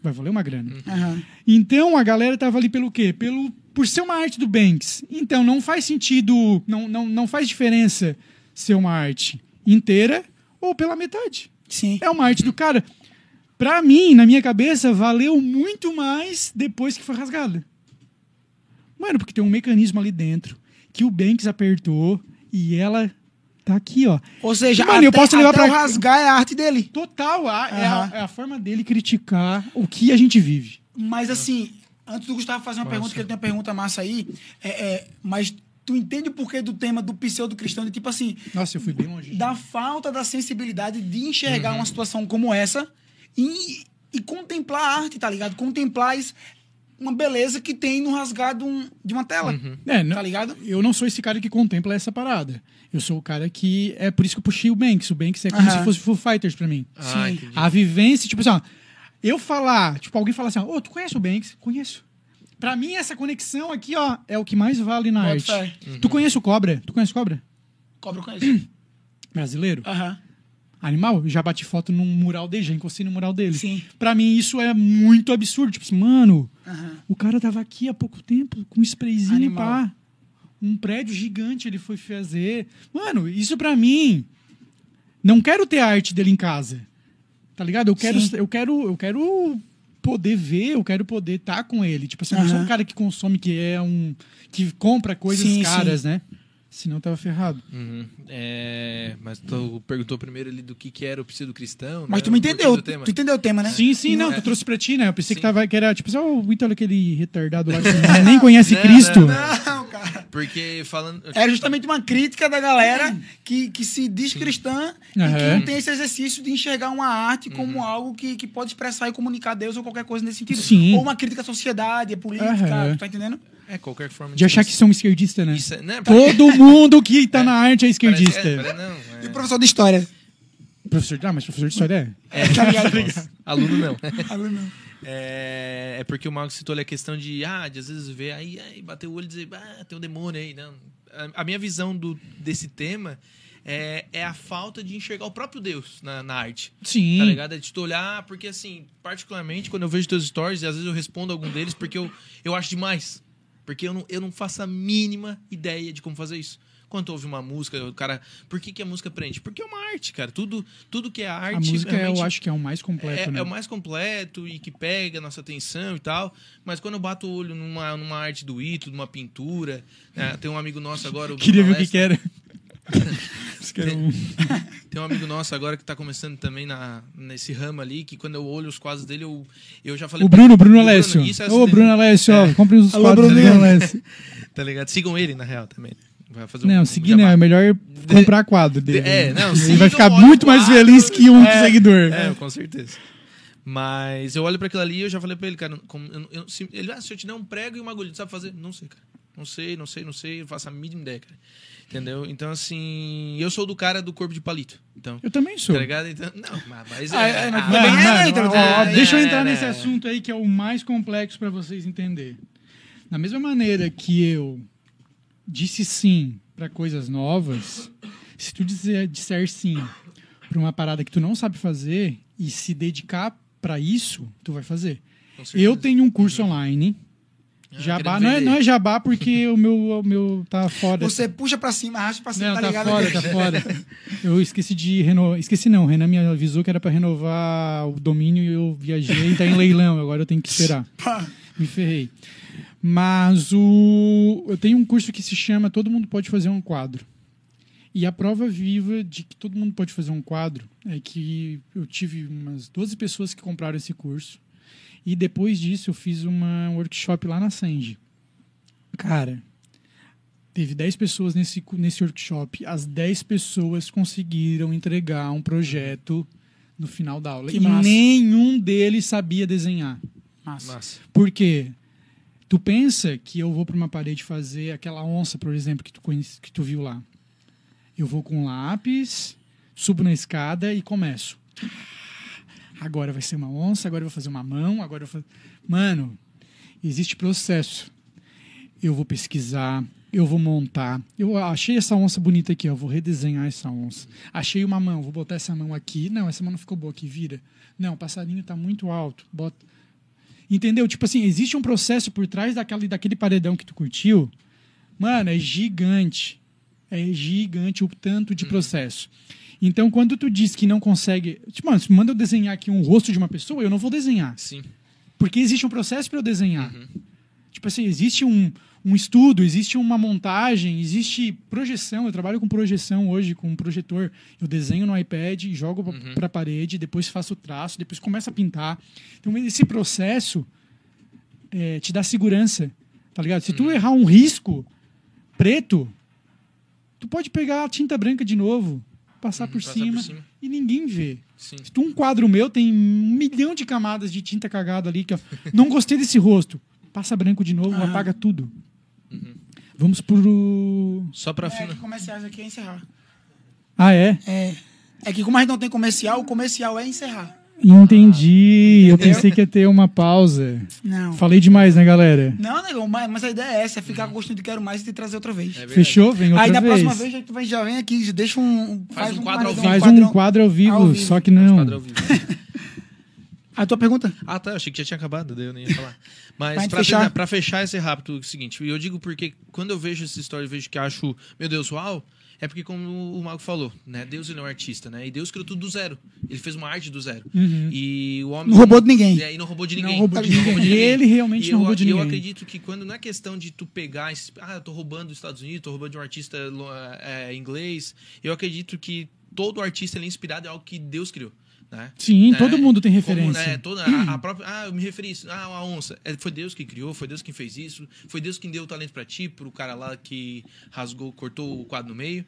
vai valer uma grana. Aham. Então a galera tava ali pelo quê? Pelo, por ser uma arte do Banks. Então não faz sentido, não, não, não faz diferença ser uma arte inteira ou pela metade. Sim. É uma arte do cara. Pra mim, na minha cabeça, valeu muito mais depois que foi rasgada. Mano, porque tem um mecanismo ali dentro que o Banks apertou e ela tá aqui, ó. Ou seja, Mano, até, eu posso levar o rasgar é a arte dele. Total, a- é, Aham. a, é a forma dele criticar o que a gente vive. Mas assim, antes do Gustavo fazer uma pergunta, que ele tem uma pergunta massa aí, é, é, mas tu entende o porquê do tema do pseudo-cristão? De tipo assim, Nossa, eu fui bem longe. da falta da sensibilidade de enxergar Uhum. uma situação como essa e, e contemplar a arte, tá ligado? Contemplar uma beleza que tem no rasgado um- de uma tela. É, não, Tá ligado? Eu não sou esse cara que contempla essa parada. Eu sou o cara que. É por isso que eu puxei o Banks. O Banks é como Aham. se fosse Foo Fighters pra mim. Ah, Sim. entendi. A vivência, tipo assim, ó, eu falar, tipo, alguém falar assim, ô, tu conhece o Banks? Conheço. Pra mim, essa conexão aqui, ó, é o que mais vale na Bota arte. fé. Tu conhece o Cobra? Tu conhece o Cobra? Cobra com isso. Brasileiro? Aham. Animal? Já bati foto num mural dele, já encostei no mural dele. Sim. Pra mim, isso é muito absurdo. Tipo assim, mano, Aham. o cara tava aqui há pouco tempo com um sprayzinho, Animal. pá. Um prédio gigante ele foi fazer. Mano, isso pra mim. Não quero ter a arte dele em casa. Tá ligado? Eu quero, Sim. eu quero, eu quero poder ver, eu quero poder estar com ele. Tipo assim, eu não sou um cara que consome, que é um. que compra coisas Sim, caras, né? Senão tava ferrado. Uhum. É, mas tu perguntou primeiro ali do que, que era o pseudo cristão. Mas né? tu me entendeu. o tema. Tu entendeu o tema, né? Sim, sim, não, É. tu trouxe pra ti, né? Eu pensei que, Sim. tava, que era tipo assim, ó, o Ítalo, aquele retardado lá que nem conhece Não, Cristo. não, não. Cara. Porque falando. Era justamente uma crítica da galera que, que se diz cristã e que não tem esse exercício de enxergar uma arte como algo que, que pode expressar e comunicar Deus ou qualquer coisa nesse sentido. Sim. Ou uma crítica à sociedade, à política, Aham. tá entendendo? É qualquer forma De achar que são esquerdistas, né? Isso é, né? Todo mundo que tá na arte é esquerdista. Parece- é, não, E é. o professor de história. Professor, ah, mas professor de história é. Tá ligado? Nossa, Aluno não. Aluno. É, é porque o Marcos citou ali a questão de, ah, de às vezes ver aí, aí bater o olho e dizer, ah, tem um demônio aí. Não. A, a minha visão do, desse tema é, é a falta de enxergar o próprio Deus na, na arte. Sim. Tá ligado? É de tu olhar, porque assim, particularmente, quando eu vejo teus stories, e às vezes eu respondo algum deles porque eu, eu acho demais. Porque eu não, eu não faço a mínima ideia de como fazer isso. Quando ouve uma música, o cara. Por que, que a música prende? Porque é uma arte, cara. Tudo, tudo que é arte. A música eu acho que é o mais completo, é, né? é o mais completo e que pega a nossa atenção e tal. Mas quando eu bato o olho numa, numa arte do Ito, numa pintura. né, tem um amigo nosso agora. O Queria ver o que, que era. Era um- Tem um amigo nosso agora que tá começando também na, nesse ramo ali, que quando eu olho os quadros dele, eu, eu já falei. O Bruno, Bruno Alessio. isso é Ô, Bruno Alessio, ó, compre os Alô, quadros. Bruno Alessio. Tá ligado? Sigam ele, na real, também. Vai fazer um- Não, um seguir não, jabá. é melhor comprar quadro dele. É, não, Ele vai ficar muito mais quadro. feliz que um É, seguidor. É, com certeza. Mas eu olho pra aquilo ali e eu já falei pra ele, cara, como, eu, eu- se, ele, ah, se eu te der um prego e uma agulha, tu sabe fazer? Não sei, cara. Não sei, não sei, não sei, não faço a mínima ideia, cara. Entendeu? Então, assim, eu sou do cara do corpo de palito. Então, Eu também sou. tá ligado? Então, não, mas- é. é, é, deixa eu é, entrar né, nesse é. assunto aí que é o mais complexo pra vocês entenderem. Da mesma maneira que eu disse sim pra coisas novas, se tu dizer, disser sim pra uma parada que tu não sabe fazer e se dedicar pra isso, tu vai fazer. Eu tenho um curso online. Ah, Jabá, não é, não é jabá porque o meu, o meu tá fora. Você puxa pra cima, arrasta pra cima, Não, tá tá ligado? fora, tá fora. Eu esqueci de renovar. Esqueci não, o Renan me avisou que era pra renovar o domínio e eu viajei e tá em leilão. Agora eu tenho que esperar. Me ferrei. Mas o. Eu tenho um curso que se chama Todo Mundo Pode Fazer um Quadro. E a prova viva de que todo mundo pode fazer um quadro é que eu tive umas 12 pessoas que compraram esse curso. E depois disso eu fiz uma workshop lá na Sanji. Cara, teve 10 pessoas nesse, nesse workshop. As 10 pessoas conseguiram entregar um projeto no final da aula. Que e massa. nenhum deles sabia desenhar. Massa. Massa. Por quê? Tu pensa que eu vou para uma parede fazer aquela onça, por exemplo, que tu, conhece, que tu viu lá. Eu vou com lápis, subo na escada e começo. Agora vai ser uma onça, agora eu vou fazer uma mão, agora eu vou fazer... Mano, existe processo. Eu vou pesquisar, eu vou montar. Eu achei essa onça bonita aqui, ó, vou redesenhar essa onça. Achei uma mão, vou botar essa mão aqui. Não, essa mão não ficou boa aqui, vira. Não, o passarinho tá muito alto. Bota. Entendeu? Tipo assim, existe um processo por trás daquele, daquele paredão que tu curtiu. Mano, é gigante. É gigante o tanto de processo. Então, quando tu diz que não consegue. Tipo, mano, se manda eu desenhar aqui um rosto de uma pessoa, eu não vou desenhar. Sim. Porque existe um processo para eu desenhar. Tipo assim, existe um, um estudo, existe uma montagem, existe projeção. Eu trabalho com projeção hoje, com um projetor. Eu desenho no iPad, jogo Uhum. para a parede, depois faço o traço, depois começo a pintar. Então, esse processo é, te dá segurança, tá ligado? Se tu Uhum. errar um risco preto, tu pode pegar a tinta branca de novo, passar, por, Uhum, passar por cima, cima. e ninguém vê. Sim. Se tu um quadro meu tem um milhão de camadas de tinta cagada ali, que ó, não gostei desse rosto, passa branco de novo, Ah. apaga tudo. Uhum. Vamos pro. Só pra É, fina. que comerciais aqui é encerrar. Ah, é? É. É que como a gente não tem comercial, o comercial é encerrar. Entendi. Eu Entendeu? pensei que ia ter uma pausa. Não. Falei demais, né, galera? Não, negão, mas, mas a ideia é essa, é ficar com gostinho de quero mais e te trazer outra vez. É. Fechou? Vem outra Aí na vez. próxima vez já, tu vai- já vem aqui, já deixa um. Faz um quadro vivo. Faz um quadro ao vivo, ao vivo. só que não. Quadro ao vivo. A tua pergunta? Ah, tá. Achei que já tinha acabado, daí eu nem ia falar. Mas Pra fechar. terminar- pra fechar esse rápido, é o seguinte. Eu digo porque quando eu vejo essa história, eu vejo que acho, meu Deus, uau. É porque, como o Mago falou, né? Deus ele é um artista, né? E Deus criou tudo do zero. Ele fez uma arte do zero. Uhum. E o homem. Não roubou de ninguém. É, e não roubou de Não ninguém. roubou de Não ninguém. Ele realmente E não eu, roubou de e Eu ninguém. acredito que quando não é questão de tu pegar. Ah, eu tô roubando dos Estados Unidos, tô roubando de um artista é, inglês. Eu acredito que todo artista é inspirado em algo que Deus criou. Né? Sim, Né? todo mundo tem Como, referência. né, toda a, a própria, ah, eu me referi a isso. Ah, a onça. É, foi Deus que criou, foi Deus que fez isso. Foi Deus que deu o talento pra ti, pro cara lá que rasgou, cortou o quadro no meio.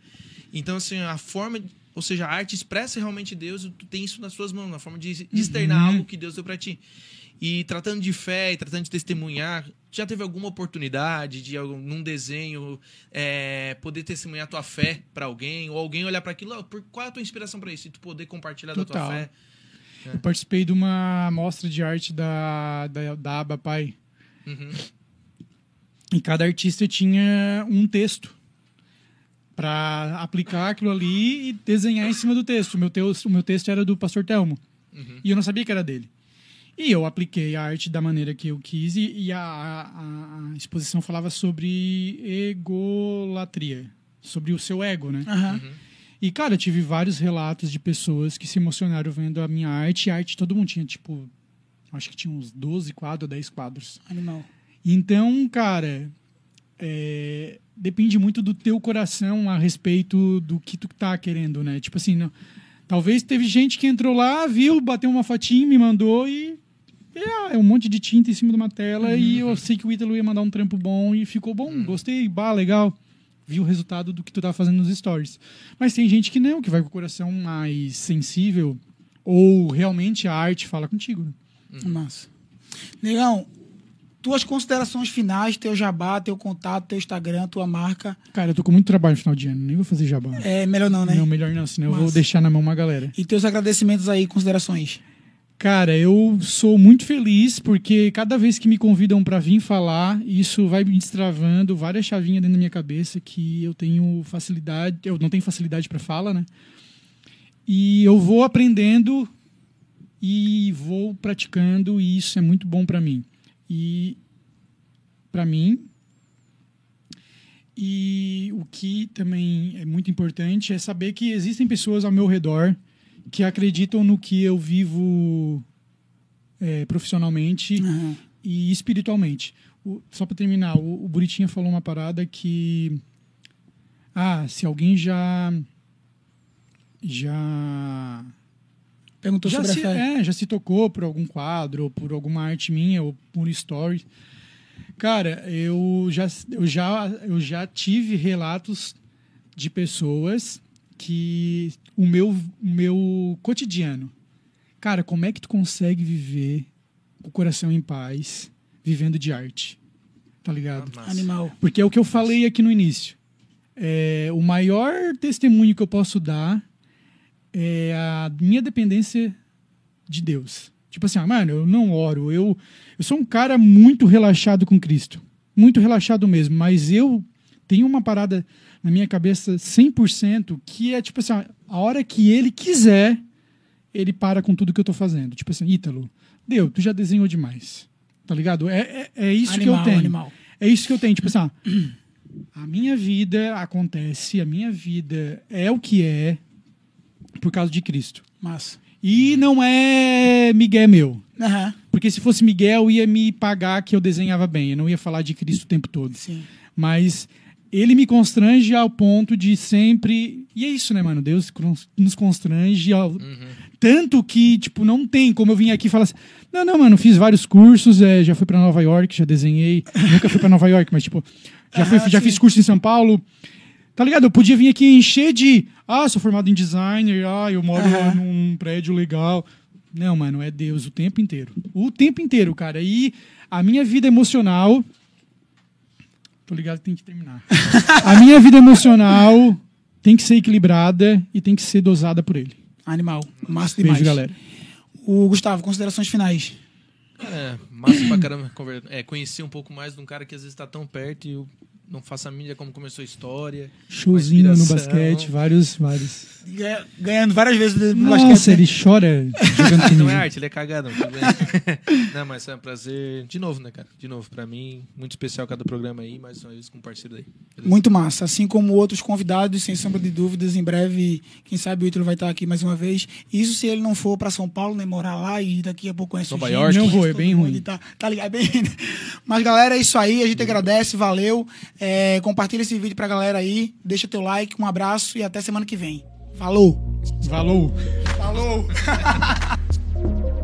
Então, assim, a forma. Ou seja, a arte expressa realmente Deus, e tu tem isso nas suas mãos, na forma de, de externar Uhum. algo que Deus deu pra ti. E tratando de fé e tratando de testemunhar, já teve alguma oportunidade de num desenho é, poder testemunhar tua fé pra alguém, ou alguém olhar pra aquilo, ó, por, qual é a tua inspiração pra isso? E tu poder compartilhar da Total. tua fé. Eu participei de uma mostra de arte da, da, da Aba Pai. Uhum. E cada artista tinha um texto para aplicar aquilo ali e desenhar em cima do texto. O meu, texto, o meu texto era do Pastor Telmo. Uhum. E eu não sabia que era dele. E eu apliquei a arte da maneira que eu quis e, e a, a- a exposição falava sobre egolatria, sobre o seu ego, né? Aham. E, cara, eu tive vários relatos de pessoas que se emocionaram vendo a minha arte. E a arte todo mundo tinha, tipo, acho que tinha uns 12 quadros, 10 quadros. Animal. Então, cara, é, depende muito do teu coração a respeito do que tu tá querendo, né? Tipo assim, não- talvez teve gente que entrou lá, viu, bateu uma fotinha, me mandou e é, é um monte de tinta em cima de uma tela e eu sei que o Ítalo ia mandar um trampo bom e ficou bom, gostei, bah, legal. Vi o resultado do que tu tá fazendo nos stories. Mas tem gente que não, que vai com o coração mais sensível ou realmente a arte fala contigo. né? Massa. Negão, tuas considerações finais, teu jabá, teu contato, teu Instagram, tua marca. Cara, eu tô com muito trabalho no final de ano, nem vou fazer jabá. É melhor não, né? Não, melhor não, senão eu vou deixar na mão uma galera. E teus agradecimentos aí, considerações. Cara, eu sou muito feliz porque cada vez que me convidam pra vir falar, isso vai me destravando várias chavinhas dentro da minha cabeça que eu tenho facilidade, eu não tenho facilidade pra fala, né? E eu vou aprendendo e vou praticando e isso é muito bom pra mim. E pra mim e o que também é muito importante é saber que existem pessoas ao meu redor que acreditam no que eu vivo é, profissionalmente Aham. e espiritualmente. O- só para terminar, o, o Buritinha falou uma parada que. Ah, se alguém já. Já. Perguntou Já sobre se, a fé. é, já se tocou por algum quadro, ou por alguma arte minha, ou por story. Cara, eu já, eu já, eu já tive relatos de pessoas que o meu, o meu cotidiano. Cara, como é que tu consegue viver com o coração em paz, vivendo de arte? Tá ligado? Massa. Animal. Porque é o que eu falei aqui no início. É, o maior testemunho que eu posso dar é a minha dependência de Deus. Tipo assim, ah, mano, eu não oro. Eu, eu sou um cara muito relaxado com Cristo. Muito relaxado mesmo. Mas eu tenho uma parada na minha cabeça 100% que é tipo assim, ah, a hora que ele quiser, ele para com tudo que eu tô fazendo. Tipo assim, Ítalo, deu, tu já desenhou demais. Tá ligado? É, é, é isso animal, que eu tenho. animal. É isso que eu tenho. Tipo assim, ah, a minha vida acontece, a minha vida é o que é por causa de Cristo. Massa. E não é Miguel meu. Aham. Porque se fosse Miguel, ia me pagar que eu desenhava bem. Eu não ia falar de Cristo o tempo todo. Sim. Mas ele me constrange ao ponto de sempre. E é isso, né, mano? Deus nos constrange ao... tanto que, tipo, não tem como eu vim aqui e falar assim: não, não, mano, fiz vários cursos, é, já fui pra Nova York, já desenhei. Nunca fui pra Nova York, mas, tipo, já, fui, Aham, já sim. fiz curso em São Paulo. Tá ligado? Eu podia vir aqui encher de. Ah, sou formado em designer, ah, eu moro Aham. num prédio legal. Não, mano, é Deus o tempo inteiro. O tempo inteiro, cara. E a minha vida emocional. Tô ligado que tem que terminar. a minha vida emocional tem que ser equilibrada e tem que ser dosada por ele. Animal. Massa demais. Beijo, galera. O Gustavo, considerações finais. É, massa pra caramba é, conhecer um pouco mais de um cara que às vezes tá tão perto e eu não faço a mídia como começou a história. Showzinho no basquete, vários, vários. Ganha- Ganhando várias vezes no Nossa, basquete. ele chora jogando Não é arte, ele é cagado. não, mas é um prazer. De novo, né, cara? De novo, pra mim, muito especial cada programa aí, mais uma vez com um parceiro aí. Beleza? Muito massa. Assim como outros convidados, sem sombra de dúvidas, em breve, quem sabe o Ítalo vai estar aqui mais uma vez. Isso se ele não for para São Paulo, nem morar lá e daqui a pouco conhece Nova o York. Não vou, é bem ruim. Tá, tá ligado? É bem... Mas, galera, é isso aí. A gente agradece, valeu. É, compartilha esse vídeo pra galera aí. Deixa teu like, um abraço e até semana que vem. Falou! Valou! Falou!